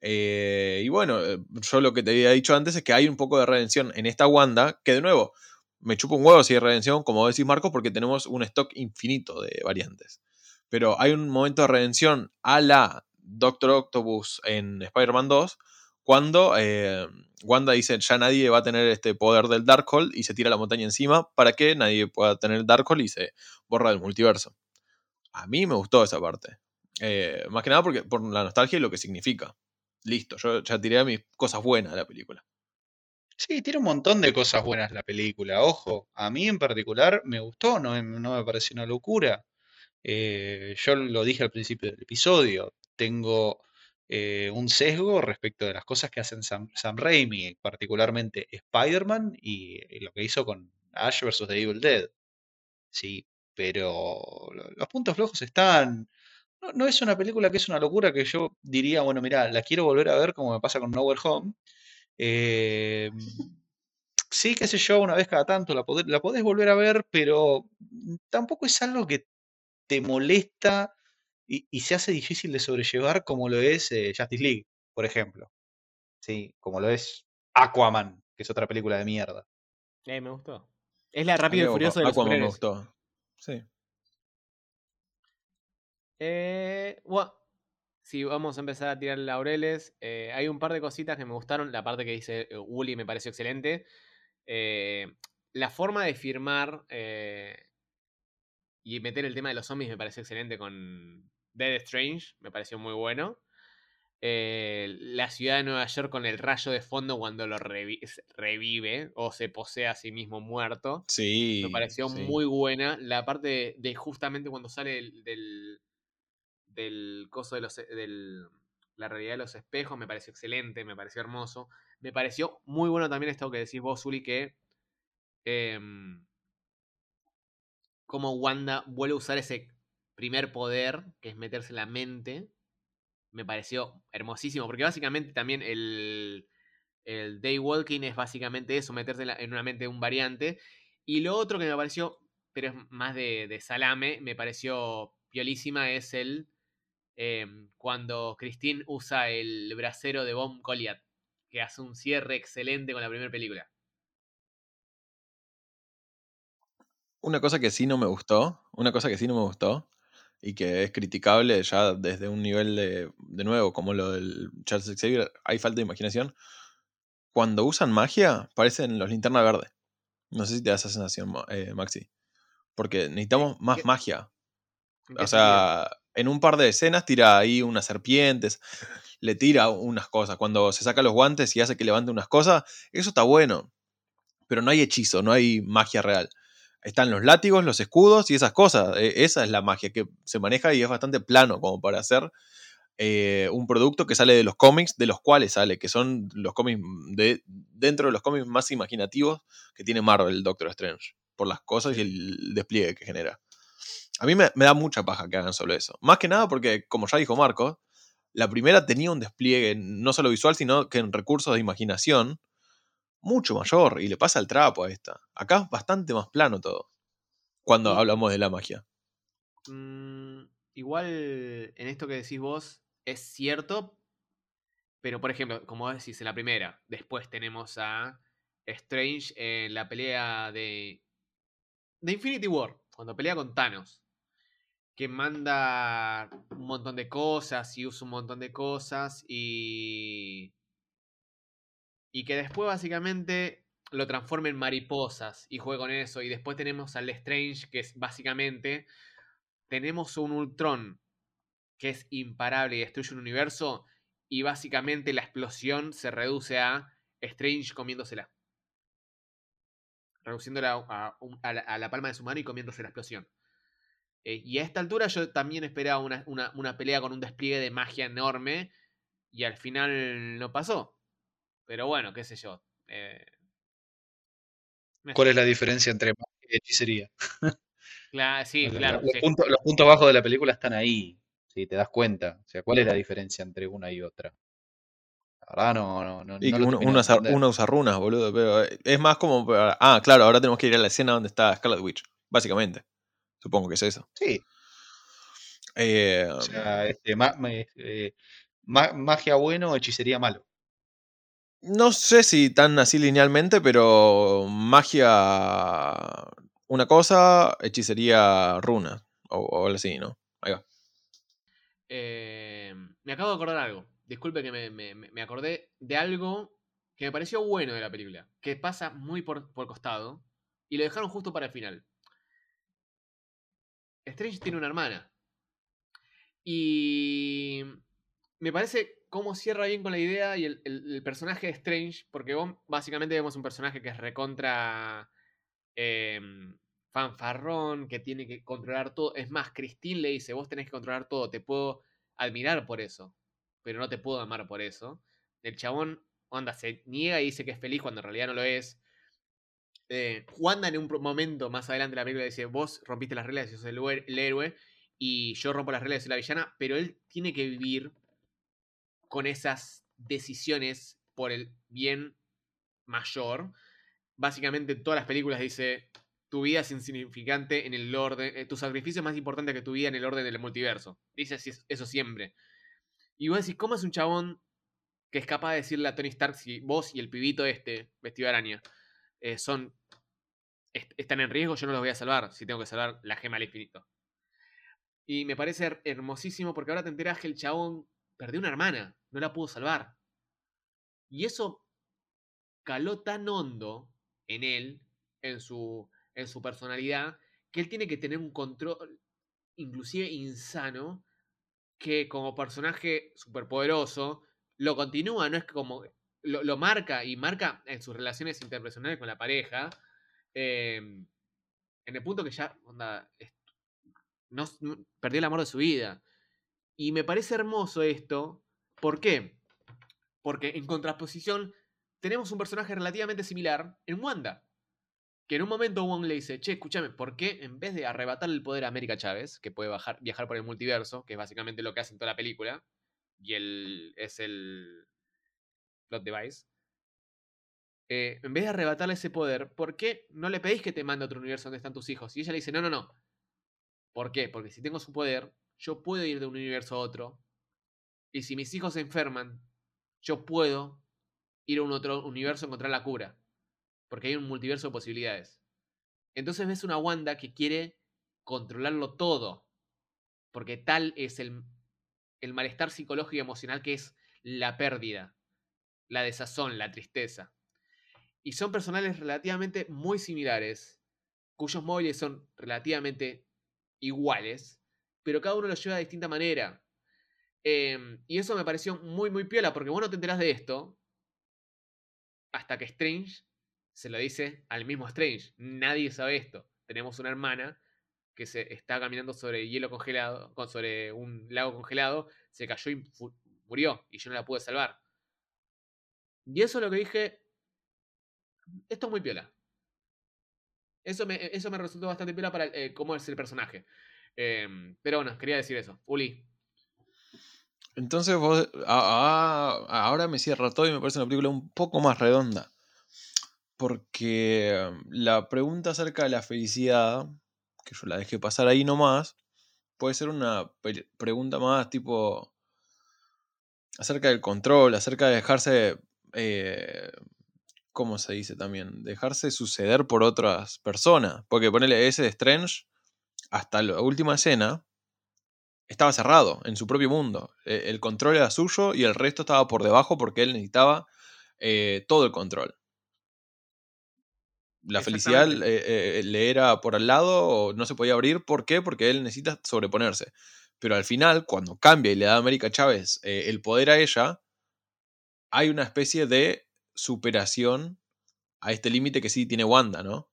Eh, y bueno, eh, yo lo que te había dicho antes es que hay un poco de redención en esta Wanda, que de nuevo, me chupa un huevo si hay redención, como decís Marco, porque tenemos un stock infinito de variantes. Pero hay un momento de redención a la Doctor Octopus en Spider-Man 2, cuando eh, Wanda dice ya nadie va a tener este poder del Darkhold y se tira la montaña encima para que nadie pueda tener el Darkhold y se borra del multiverso. A mí me gustó esa parte. Eh, más que nada porque, por la nostalgia y lo que significa. Listo, yo ya tiré mis cosas buenas de la película. Sí, tiene un montón de cosas buenas la película. Ojo, a mí en particular me gustó, no, me- pareció una locura. Eh, yo lo dije al principio del episodio, tengo eh, un sesgo respecto de las cosas que hacen Sam, Sam Raimi, particularmente Spider-Man y, lo que hizo con Ash vs. The Evil Dead. Sí, pero lo- los puntos flojos están. No, no es una película que es una locura que yo diría, bueno, mira, la quiero volver a ver como me pasa con Nowhere Home. Eh, sí, qué sé yo, una vez cada tanto la, podés- la podés volver a ver, pero tampoco es algo que te molesta y, y se hace difícil de sobrellevar como lo es eh, Justice League, por ejemplo. Sí, como lo es Aquaman, que es otra película de mierda. Eh, me gustó. Es la rápido y furioso de los Aquaman me gustó. Sí. Eh, bueno, si vamos a empezar a tirar laureles, eh, hay un par de cositas que me gustaron. La parte que dice eh, Wooly me pareció excelente. Eh, la forma de firmar eh, y meter el tema de los zombies me pareció excelente con Dead Strange. Me pareció muy bueno. Eh, la ciudad de Nueva York con el rayo de fondo cuando lo revi- revive o se posee a sí mismo muerto. Sí. Me pareció sí. muy buena. La parte de, de justamente cuando sale del, del, del coso de los del la realidad de los espejos me pareció excelente, me pareció hermoso. Me pareció muy bueno también esto que decís vos, Zuli, que em, como Wanda vuelve a usar ese primer poder, que es meterse en la mente, me pareció hermosísimo, porque básicamente también el, el Daywalking es básicamente eso, meterse en una mente de un variante. Y lo otro que me pareció, pero es más de, de salame, me pareció piolísima, es el em, cuando Christine usa el brasero de Bomb Goliath, que hace un cierre excelente con la primera película. Una cosa que sí no me gustó, una cosa que sí no me gustó y que es criticable ya desde un nivel de, de nuevo, como lo del Charles Xavier, hay falta de imaginación. Cuando usan magia, parecen los linterna verde. No sé si te da esa sensación, eh, Maxi. Porque necesitamos más ¿Qué- magia. ¿En qué O sea, en un par de escenas tira ahí unas serpientes, le tira unas cosas. Cuando se saca los guantes y hace que levante unas cosas, eso está bueno. Pero no hay hechizo, no hay magia real. Están los látigos, los escudos y esas cosas. E- Esa es la magia que se maneja y es bastante plano como para hacer eh, un producto que sale de los cómics, de los cuales sale, que son los cómics de, dentro de los cómics más imaginativos que tiene Marvel, Doctor Strange, por las cosas y el despliegue que genera. A mí me, me da mucha paja que hagan solo eso. Más que nada porque, como ya dijo Marco, la primera tenía un despliegue no solo visual, sino que en recursos de imaginación mucho mayor y le pasa el trapo a esta. Acá es bastante más plano todo. Cuando Y- hablamos de la magia. Mm, igual en esto que decís vos es cierto, pero por ejemplo, como vos decís en la primera, después tenemos a Strange en la pelea de, de Infinity War, cuando pelea con Thanos, que manda un montón de cosas y usa un montón de cosas y... Y que después básicamente lo transforma en mariposas y juega con eso. Y después tenemos al Strange, que es básicamente tenemos un Ultron que es imparable y destruye un universo, y básicamente la explosión se reduce a Strange comiéndosela. Reduciéndola a, a la palma de su mano y comiéndose la explosión. Eh, y a esta altura yo también esperaba una, una- una pelea con un despliegue de magia enorme, y al final no pasó. Pero bueno, qué sé yo. eh, ¿Cuál sé. es la diferencia entre magia y hechicería? Cla- sí, O sea, claro. los, sí. puntos, los puntos bajos de la película están ahí, si te das cuenta. O sea, ¿cuál es la diferencia entre una y otra? La verdad no, no, no, Y no uno, uno usa, uno usa runas, boludo. Pero eh, es más como. Ah, claro, ahora tenemos que ir a la escena donde está Scarlet Witch. Básicamente. Supongo que es eso. Sí, Eh, o sea, este, ma- eh, ma- magia bueno, hechicería malo. no sé si tan así linealmente, pero magia. Una cosa, hechicería runa. O, o algo así, ¿no? Ahí va. Eh, me acabo de acordar algo. Disculpe que me, me- me- me acordé de algo que me pareció bueno de la película. Que pasa muy por, por costado. Y lo dejaron justo para el final. Strange tiene una hermana. Y me parece cómo cierra bien con la idea y el, personaje de Strange. Porque vos básicamente vemos un personaje que es recontra em, fanfarrón, que tiene que controlar todo. Es más, Christine le dice, vos tenés que controlar todo, te puedo admirar por eso, pero no te puedo amar por eso. El chabón, onda, se niega y dice que es feliz cuando en realidad no lo es. Eh, Wanda en un momento más adelante de la película dice, vos rompiste las reglas y sos el, el héroe, y yo rompo las reglas y soy la villana, pero él tiene que vivir con esas decisiones por el bien mayor. Básicamente en todas las películas dice, tu vida es insignificante en el orden, eh, tu sacrificio es más importante que tu vida en el orden del multiverso. Dice así- eso siempre. Y vos decís, ¿cómo es un chabón que es capaz de decirle a Tony Stark si vos y el pibito este, vestido de araña, eh, son est- están en riesgo, yo no los voy a salvar si tengo que salvar la gema al infinito? Y me parece her- hermosísimo porque ahora te enterás que el chabón perdió una hermana, no la pudo salvar. Y eso caló tan hondo en él, en su, en su personalidad, que él tiene que tener un control, inclusive insano, que como personaje superpoderoso lo continúa, no es como lo, marca y marca en sus relaciones interpersonales con la pareja, eh, en el punto que ya onda, no, perdió el amor de su vida. Y me parece hermoso esto, ¿por qué? Porque en contraposición tenemos un personaje relativamente similar en Wanda. Que en un momento Wong le dice, che, escúchame, ¿por qué en vez de arrebatarle el poder a América Chávez, que puede viajar por el multiverso, que es básicamente lo que hace en toda la película, y él es el plot device, eh, en vez de arrebatarle ese poder, ¿por qué no le pedís que te mande a otro universo donde están tus hijos? Y ella le dice, no, no, no. ¿Por qué? Porque si tengo su poder, yo puedo ir de un universo a otro. Y si mis hijos se enferman, yo puedo ir a un otro universo a encontrar la cura. Porque hay un multiverso de posibilidades. Entonces ves una Wanda que quiere controlarlo todo. Porque tal es el, el malestar psicológico y emocional que es la pérdida, la desazón, la tristeza. Y son personales relativamente muy similares, cuyos móviles son relativamente iguales, pero cada uno lo lleva de distinta manera. Em, y eso me pareció muy, muy piola, porque vos no te enterás de esto hasta que Strange se lo dice al mismo Strange. Nadie sabe esto. Tenemos una hermana que se está caminando sobre hielo congelado, con- sobre un lago congelado, se cayó y murió, y yo no la pude salvar. Y eso es lo que dije. Esto es muy piola. Eso me, eso me resultó bastante piola para eh, cómo es el personaje. Em, pero bueno, quería decir eso. Uli. Entonces vos, ahora me cierra todo y me parece una película un poco más redonda. Porque la pregunta acerca de la felicidad, que yo la dejé pasar ahí nomás, puede ser una pregunta más tipo acerca del control, acerca de dejarse, eh, ¿cómo se dice también? Dejarse suceder por otras personas. Porque ponele ese de Strange, hasta la última escena, estaba cerrado en su propio mundo. Eh, El control era suyo y el resto estaba por debajo porque él necesitaba eh, todo el control. La felicidad eh, eh, le era por al lado o no se podía abrir. ¿Por qué? Porque él necesita sobreponerse. Pero al final, cuando cambia y le da a América Chávez el poder a ella, hay una especie de superación a este límite que sí tiene Wanda, ¿no?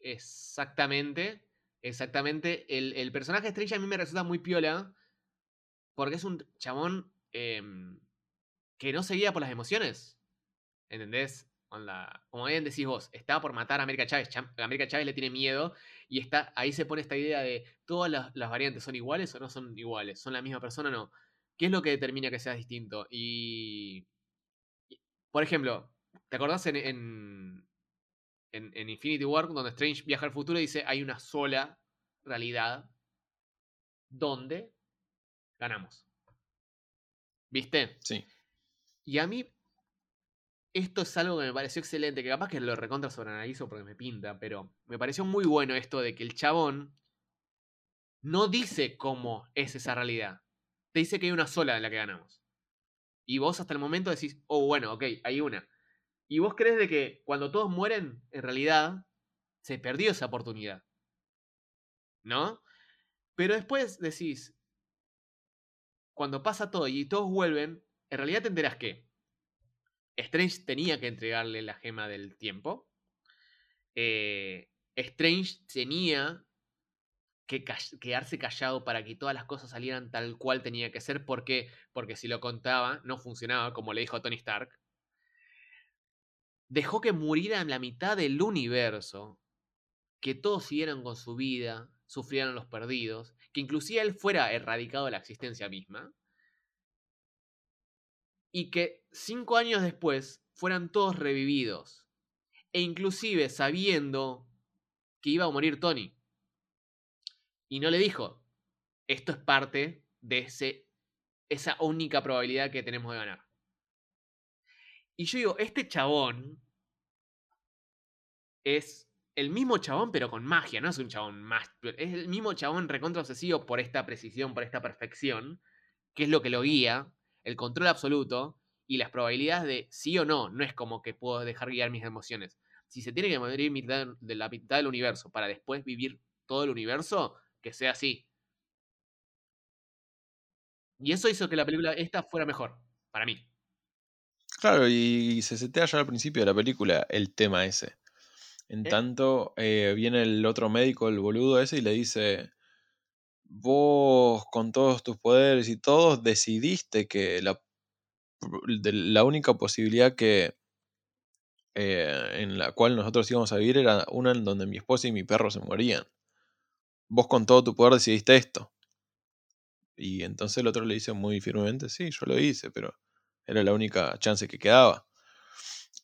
Exactamente. Exactamente. El, el personaje estrella a mí me resulta muy piola. Porque es un chabón em, que no se guía por las emociones. ¿Entendés? Como bien decís vos, está por matar a América Chávez. Cham- América Chávez le tiene miedo. Y está, ahí se pone esta idea de todas las, las variantes son iguales o no son iguales. ¿Son la misma persona o no? ¿Qué es lo que determina que seas distinto? Y. Por ejemplo, ¿te acordás en, en, en, en Infinity War, donde Strange viaja al futuro y dice hay una sola realidad donde ganamos? ¿Viste? Sí. Y a mí, esto es algo que me pareció excelente, que capaz que lo recontra sobreanalizo porque me pinta, pero me pareció muy bueno esto de que el chabón no dice cómo es esa realidad. Te dice que hay una sola en la que ganamos. Y vos hasta el momento decís, oh, bueno, ok, hay una. Y vos crees de que cuando todos mueren, en realidad, se perdió esa oportunidad. ¿No? Pero después decís, cuando pasa todo y todos vuelven, en realidad te enterás que Strange tenía que entregarle la gema del tiempo. eh, Strange tenía quedarse callado para que todas las cosas salieran tal cual tenía que ser. ¿Por qué? Porque si lo contaba, no funcionaba, como le dijo Tony Stark. Dejó que murieran la mitad del universo. Que todos siguieran con su vida, sufrieran los perdidos. Que inclusive él fuera erradicado de la existencia misma. Y que cinco años después fueran todos revividos. E inclusive sabiendo que iba a morir Tony. Y no le dijo, esto es parte de ese, esa única probabilidad que tenemos de ganar. Y yo digo, este chabón es el mismo chabón, pero con magia, no es un chabón más. Es el mismo chabón recontra obsesivo por esta precisión, por esta perfección, que es lo que lo guía, el control absoluto y las probabilidades de sí o no. No es como que puedo dejar guiar mis emociones. Si se tiene que morir mitad de la mitad del universo para después vivir todo el universo, que sea así. Y eso hizo que la película esta fuera mejor, para mí. Claro, y se setea ya al principio de la película el tema ese. En ¿Eh? tanto, eh, viene el otro médico, el boludo ese, y le dice, vos con todos tus poderes y todos decidiste que la, la única posibilidad que eh, en la cual nosotros íbamos a vivir era una en donde mi esposa y mi perro se morían. Vos con todo tu poder decidiste esto. Y entonces el otro le dice muy firmemente, sí, yo lo hice, pero era la única chance que quedaba.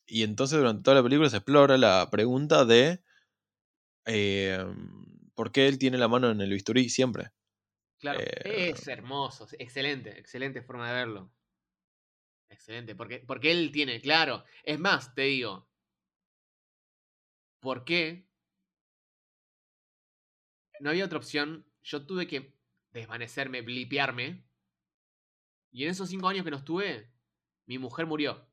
Y entonces durante toda la película se explora la pregunta de eh, por qué él tiene la mano en el bisturí siempre. Claro, Eh, es hermoso, excelente, excelente forma de verlo. Excelente, porque, porque él tiene, claro. Es más, te digo, ¿por qué? No había otra opción. Yo tuve que desvanecerme, blipearme. Y en esos cinco años que no estuve, mi mujer murió.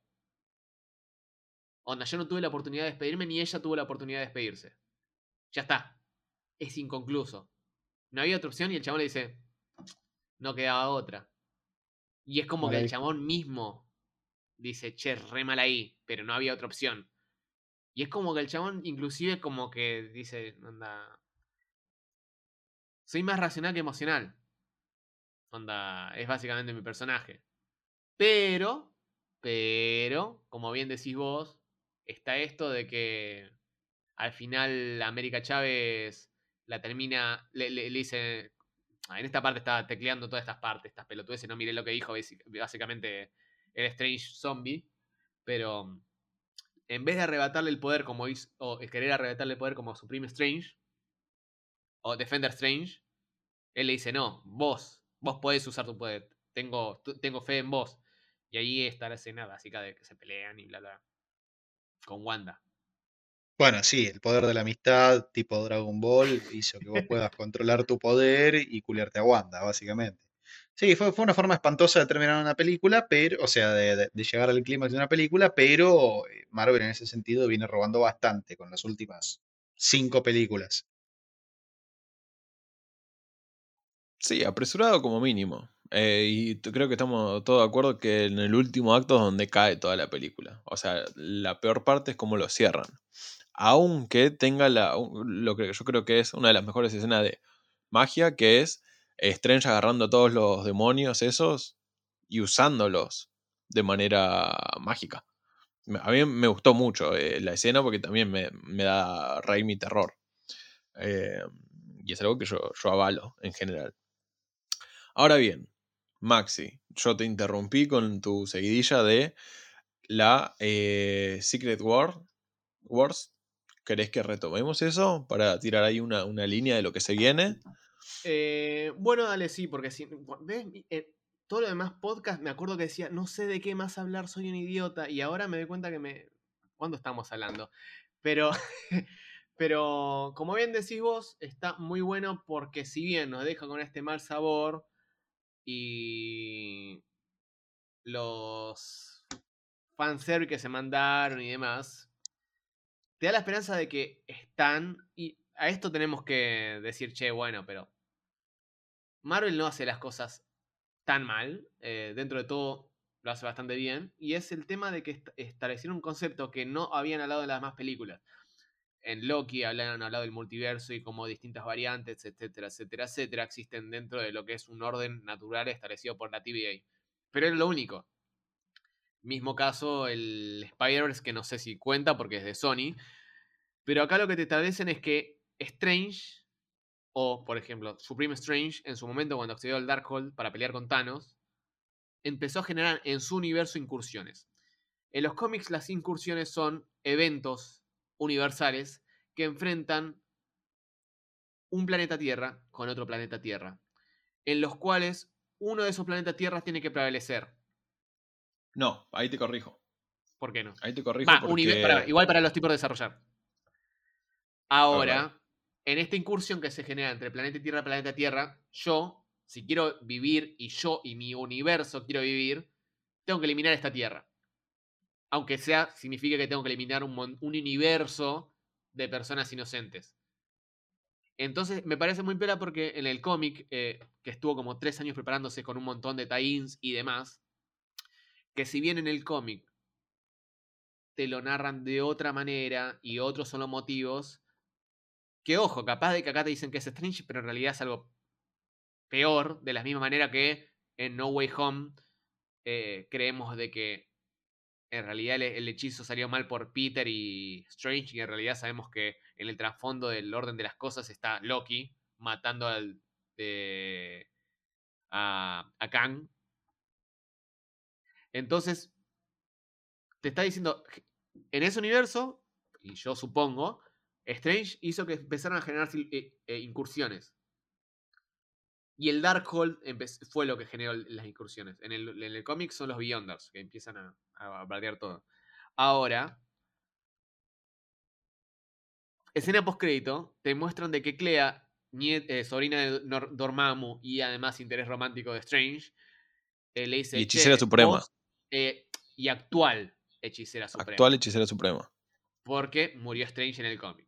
Onda, yo no tuve la oportunidad de despedirme, ni ella tuvo la oportunidad de despedirse. Ya está. Es inconcluso. No había otra opción y el chabón le dice, no quedaba otra. Y es como que el chabón mismo dice, che, re mal ahí, pero no había otra opción. Y es como que el chabón inclusive como que dice, onda, soy más racional que emocional. Onda, es básicamente mi personaje. Pero, pero, como bien decís vos, está esto de que al final América Chávez la termina, le, le- dice, ah, en esta parte estaba tecleando todas estas partes, estas pelotudeces, no miré lo que dijo, básicamente el Strange Zombie, pero en vez de arrebatarle el poder como hizo, o querer arrebatarle el poder como Supreme Strange, o Defender Strange, él le dice, no, vos, vos podés usar tu poder, tengo, tengo fe en vos. Y ahí está la escena básica de que se pelean y bla, bla. Con Wanda. Bueno, sí, el poder de la amistad, tipo Dragon Ball, hizo que vos puedas controlar tu poder y culiarte a Wanda, básicamente. Sí, fue, fue una forma espantosa de terminar una película, pero, o sea, de, de- de llegar al clímax de una película, pero eh, Marvel en ese sentido viene robando bastante con las últimas cinco películas. Sí, apresurado como mínimo. Eh, y creo que estamos todos de acuerdo que en el último acto es donde cae toda la película. O sea, la peor parte es cómo lo cierran. Aunque tenga la, lo que yo creo que es una de las mejores escenas de magia, que es Strange agarrando a todos los demonios esos y usándolos de manera mágica. A mí me gustó mucho eh, la escena porque también me, da Raimi terror. Eh, y es algo que yo avalo en general. Ahora bien, Maxi, yo te interrumpí con tu seguidilla de la eh, Secret War, Wars. ¿Querés que retomemos eso para tirar ahí una, una línea de lo que se viene? Eh, bueno, dale, sí, porque si. ¿Ves? Eh, todo lo demás podcast, me acuerdo que decía, no sé de qué más hablar, soy un idiota. Y ahora me doy cuenta que me. ¿Cuándo estamos hablando? Pero. Pero, como bien decís vos, está muy bueno porque si bien nos deja con este mal sabor y los fanservice que se mandaron y demás, te da la esperanza de que están, y a esto tenemos que decir, che, bueno, pero Marvel no hace las cosas tan mal, eh, dentro de todo lo hace bastante bien, y es el tema de que est- establecieron un concepto que no habían hablado en las demás películas. En Loki hablan hablado del multiverso y cómo distintas variantes, etcétera, etcétera, etcétera, existen dentro de lo que es un orden natural establecido por la TVA. Pero era lo único. Mismo caso el Spider-Verse, que no sé si cuenta porque es de Sony. Pero acá lo que te establecen es que Strange, o por ejemplo, Supreme Strange, en su momento cuando accedió al Darkhold para pelear con Thanos, empezó a generar en su universo incursiones. En los cómics las incursiones son eventos universales que enfrentan un planeta Tierra con otro planeta Tierra, en los cuales uno de esos planetas Tierras tiene que prevalecer. No, ahí te corrijo. ¿Por qué no? Ahí te corrijo Va, porque... pará, igual para los tipos de desarrollar. Ahora, en esta incursión que se genera entre planeta Tierra y planeta Tierra, yo, si quiero vivir y yo y mi universo quiero vivir, tengo que eliminar esta Tierra. Aunque sea, significa que tengo que eliminar un, universo de personas inocentes. Entonces, me parece muy pela porque en el cómic, eh, que estuvo como tres años preparándose con un montón de tie-ins y demás, que si bien en el cómic te lo narran de otra manera y otros son los motivos, que ojo, capaz de que acá te dicen que es Strange, pero en realidad es algo peor, de la misma manera que en No Way Home eh, creemos de que en realidad el, hechizo salió mal por Peter y Strange y en realidad sabemos que en el trasfondo del orden de las cosas está Loki matando al, de- a, a Kang. Entonces, te está diciendo, en ese universo, y yo supongo, Strange hizo que empezaran a generar eh, eh, incursiones. Y el Darkhold fue lo que generó las incursiones. En el, en el cómic son los Beyonders que empiezan a, a bardear todo. Ahora, escena postcrédito, te muestran de que Clea, eh, sobrina de Nor- Dormammu y además interés romántico de Strange, eh, le dice... Y hechicera "Che, suprema". vos, eh, y actual hechicera suprema. Actual hechicera suprema. Porque murió Strange en el cómic.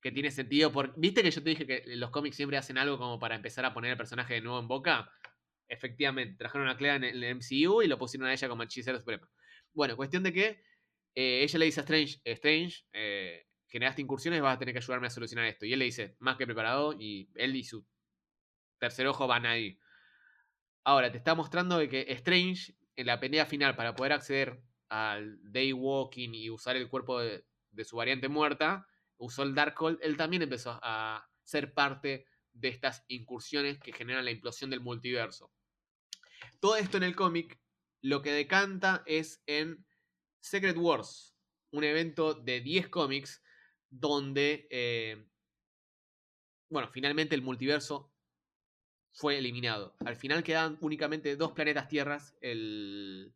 Que tiene sentido por. ¿Viste que yo te dije que los cómics siempre hacen algo como para empezar a poner el personaje de nuevo en boca? Efectivamente, trajeron a Clea en el MCU y lo pusieron a ella como hechicera suprema. Bueno, cuestión de que eh, ella le dice a Strange, Strange, eh, generaste incursiones, vas a tener que ayudarme a solucionar esto. Y él le dice, más que preparado, y él y su tercer ojo van ahí. Ahora, te está mostrando de que Strange, en la pelea final, para poder acceder al Daywalking y usar el cuerpo de, de su variante muerta, usó el Darkhold, él también empezó a ser parte de estas incursiones que generan la implosión del multiverso. Todo esto en el cómic lo que decanta es en Secret Wars, un evento de 10 cómics donde, eh, bueno, finalmente el multiverso fue eliminado. Al final quedan únicamente dos planetas tierras, el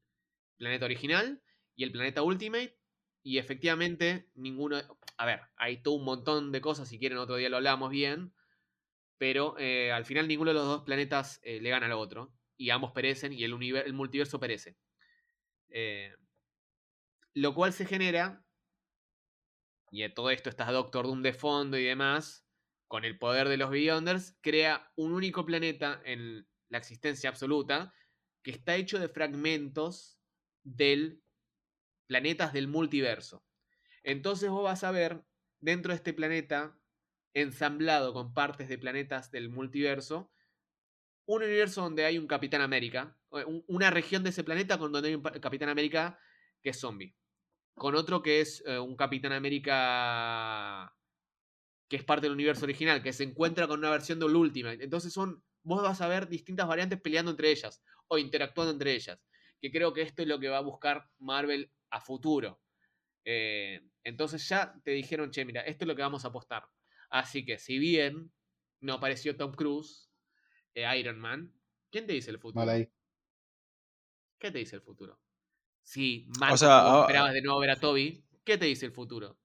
planeta original y el planeta Ultimate. Y efectivamente, ninguno. A ver, hay todo un montón de cosas. Si quieren, otro día lo hablamos bien. Pero eh, al final, ninguno de los dos planetas eh, le gana al otro. Y ambos perecen y el, univer- el multiverso perece. Eh, lo cual se genera. Y eh, todo esto está Doctor Doom de fondo y demás. con el poder de los Beyonders, crea un único planeta en la existencia absoluta que está hecho de fragmentos del planetas del multiverso. Entonces vos vas a ver dentro de este planeta, ensamblado con partes de planetas del multiverso, un universo donde hay un Capitán América, una región de ese planeta con donde hay un Capitán América que es zombie, con otro que es eh, un Capitán América que es parte del universo original, que se encuentra con una versión del Ultimate. Entonces son, vos vas a ver distintas variantes peleando entre ellas o interactuando entre ellas, que creo que esto es lo que va a buscar Marvel a futuro. Eh, entonces ya te dijeron, che, mira, esto es lo que vamos a apostar. Así que si bien no apareció Tom Cruise, eh, Iron Man, ¿quién te dice el futuro? ¿Qué te dice el futuro? Si Marco, ah, esperabas de nuevo ver a Toby, ¿qué te dice el futuro?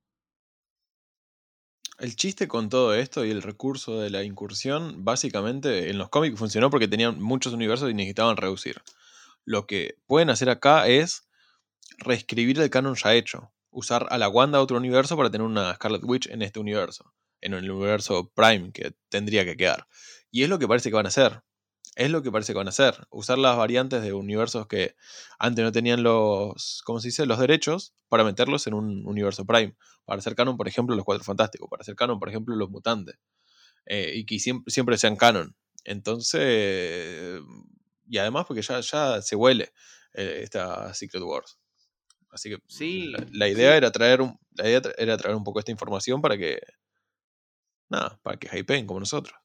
El chiste con todo esto y el recurso de la incursión, básicamente en los cómics funcionó porque tenían muchos universos y necesitaban reducir. Lo que pueden hacer acá es reescribir el canon ya hecho. Usar a la Wanda a otro universo para tener una Scarlet Witch en este universo. En el universo Prime que tendría que quedar. Y es lo que parece que van a hacer. Es lo que parece que van a hacer. Usar las variantes de universos que antes no tenían los. ¿Cómo se dice? Los derechos para meterlos en un universo Prime. Para hacer canon, por ejemplo, los Cuatro Fantásticos. Para hacer canon, por ejemplo, los Mutantes. Eh, y que siempre, siempre sean canon. Entonces. Y además, porque ya, ya se huele eh, esta Secret Wars. Así que sí, la, idea era traer un, la idea era traer un poco esta información para que. Nada, para que hypeen como nosotros.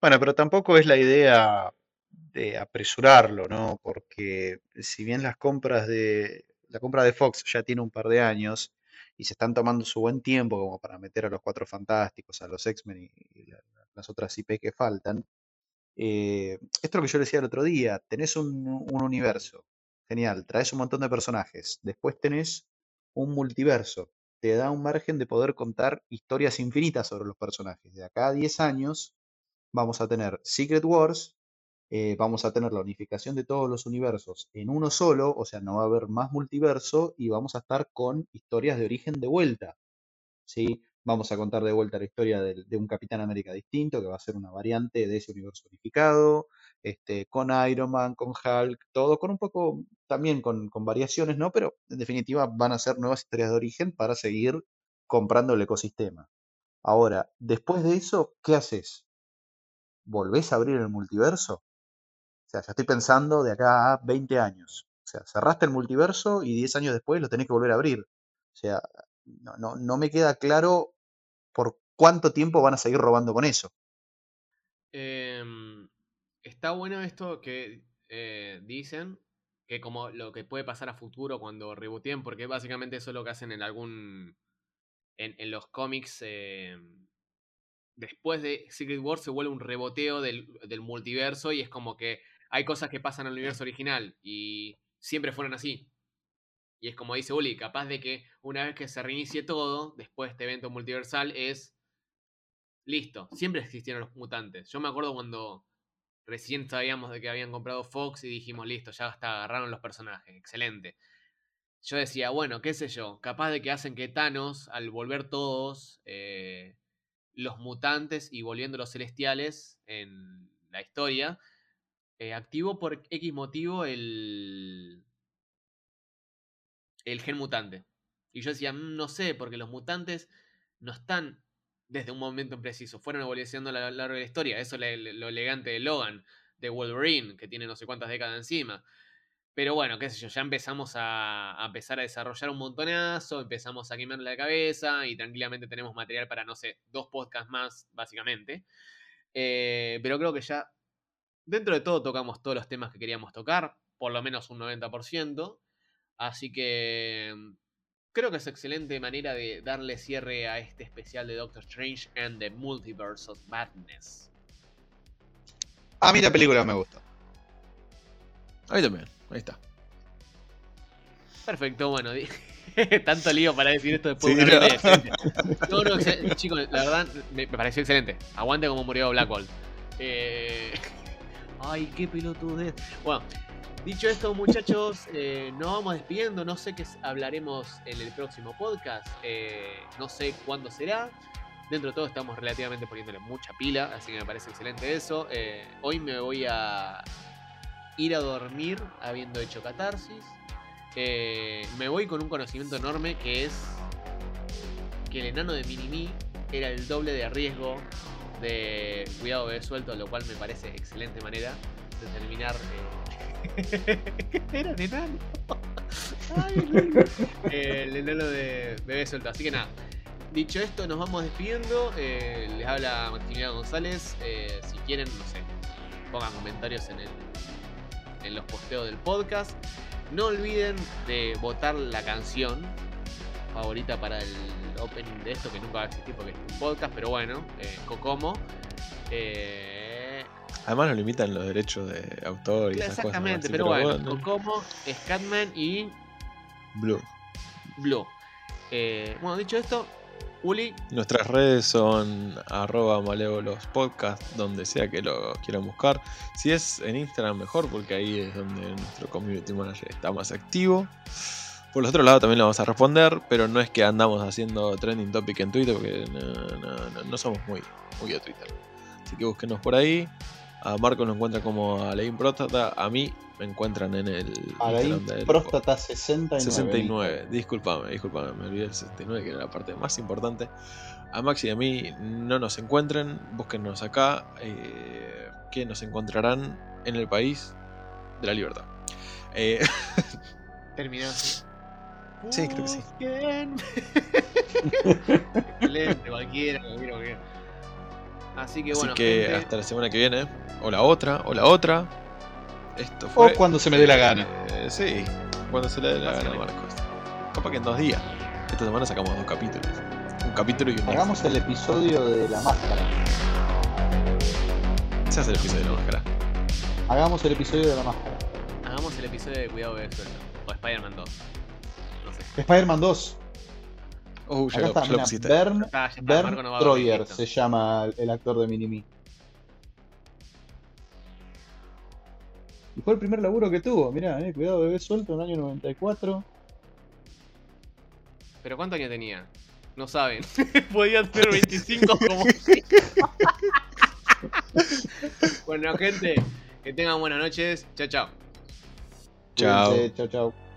Bueno, pero tampoco es la idea de apresurarlo, ¿no? Porque si bien las compras de. La compra de Fox ya tiene un par de años y se están tomando su buen tiempo como para meter a los cuatro fantásticos, a los X-Men y, las otras IP que faltan. Eh, esto es lo que yo decía el otro día, tenés un, un universo, genial, traes un montón de personajes, después tenés un multiverso, te da un margen de poder contar historias infinitas sobre los personajes. De acá a 10 años vamos a tener Secret Wars, eh, vamos a tener la unificación de todos los universos en uno solo, o sea, no va a haber más multiverso y vamos a estar con historias de origen de vuelta. ¿sí? Vamos a contar de vuelta la historia de, un Capitán América distinto, que va a ser una variante de ese universo unificado, este, con Iron Man, con Hulk, todo con un poco, también con, variaciones, ¿no? Pero en definitiva van a ser nuevas historias de origen para seguir comprando el ecosistema. Ahora, después de eso, ¿qué haces? ¿volvés a abrir el multiverso? O sea, ya estoy pensando de acá a 20 años. O sea, cerraste el multiverso y 10 años después lo tenés que volver a abrir. O sea, no, no, me queda claro por cuánto tiempo van a seguir robando con eso. Em, está bueno esto que eh, dicen, que como lo que puede pasar a futuro cuando rebooten, porque básicamente eso es lo que hacen en algún. En, los cómics em, después de Secret Wars se vuelve un reboteo del, multiverso y es como que hay cosas que pasan en el universo original y siempre fueron así. Y es como dice Uli, capaz de que una vez que se reinicie todo, después de este evento multiversal, es listo. Siempre existieron los mutantes. Yo me acuerdo cuando recién sabíamos de que habían comprado Fox y dijimos, listo, ya hasta agarraron los personajes. Excelente. Yo decía, bueno, qué sé yo, capaz de que hacen que Thanos, al volver todos, eh, los mutantes y volviendo los celestiales en la historia, eh, activó por X motivo el, el gen mutante. Y yo decía, mm, no sé, porque los mutantes no están desde un momento preciso, fueron evolucionando a lo largo de la historia. Eso es lo elegante de Logan, de Wolverine, que tiene no sé cuántas décadas encima. Pero bueno, qué sé yo, ya empezamos a, empezar a desarrollar un montonazo, empezamos a quemarle la cabeza y tranquilamente tenemos material para, no sé, dos podcasts más, básicamente. Eh, pero creo que ya, dentro de todo, tocamos todos los temas que queríamos tocar, por lo menos un 90%. Así que creo que es excelente manera de darle cierre a este especial de Doctor Strange and the Multiverse of Madness. A mí la película me gusta. A mí también. Ahí está. Perfecto, bueno. Tanto lío para decir esto después de una no. no, no, chicos, la verdad me, pareció excelente. Aguante como murió Blackwall. Eh... Ay, qué de. Bueno, dicho esto, muchachos, eh, nos vamos despidiendo. No sé qué hablaremos en el próximo podcast. Eh, no sé cuándo será. dentro de todo estamos relativamente poniéndole mucha pila, así que me parece excelente eso. Eh, hoy me voy a ir a dormir habiendo hecho catarsis. Me voy con un conocimiento enorme que es que el enano de Minimi era el doble de riesgo de cuidado bebé suelto, lo cual me parece excelente manera de terminar. era un enano. El enano de bebé suelto. Así que nada. Dicho esto, nos vamos despidiendo. Eh, les habla Maximiliano González. Eh, si quieren, no sé, pongan comentarios en, el, en los posteos del podcast. No olviden de votar la canción favorita para el opening de esto, que nunca va a existir porque es un podcast, pero bueno, eh, Kokomo. Eh, Además nos limitan los derechos de autor y esas cosas. exactamente, Maxi, pero bueno, Kokomo, Scatman y Blue. Blue. Eh, bueno, dicho esto, Uli, Nuestras redes son arroba malévolos podcast, donde sea que lo quieran buscar. Si es en Instagram mejor, porque ahí es donde nuestro community manager está más activo. Por los otros lados también lo vamos a responder, pero no es que andamos haciendo trending topic en Twitter, porque no, no- no- no somos muy, muy de Twitter. Así que búsquenos por ahí. A Marco lo encuentran como Aleín Próstata. A mí me encuentran en el Alain del Próstata 69. 69, disculpame, disculpame, me olvidé el 69, que era la parte más importante. A Maxi y a mí no nos encuentren, búsquennos acá, eh, que nos encontrarán en el país de la libertad. Eh, terminó así. Sí, creo que sí. Excelente, cualquiera, cualquiera, cualquiera. Así que así bueno, que gente, hasta la semana que viene, o la otra, o la otra. Esto fue. O cuando se me dé la gana. eh, sí, cuando se le dé la gana. Marcos. Capaz que en dos días. Esta semana sacamos dos capítulos. Un capítulo y un Hagamos el episodio de la máscara. Se hace el episodio de la máscara. Hagamos el episodio de la máscara. hagamos el episodio de Cuidado Bebé Suelto. O Spider-Man 2. No sé. Spider-Man 2. Uh, ya Acá lo, está, ya lo pusiste. Bern, Está, ya está, Bern Marco no Troyer se llama el actor de Minimi. Y fue el primer laburo que tuvo, mirá, eh, cuidado, bebé suelto en el año 94. Pero ¿cuántos años tenía? No saben. Podía tener 25 como. bueno, gente, que tengan buenas noches. Chao, chao. Chao. Chao, chao.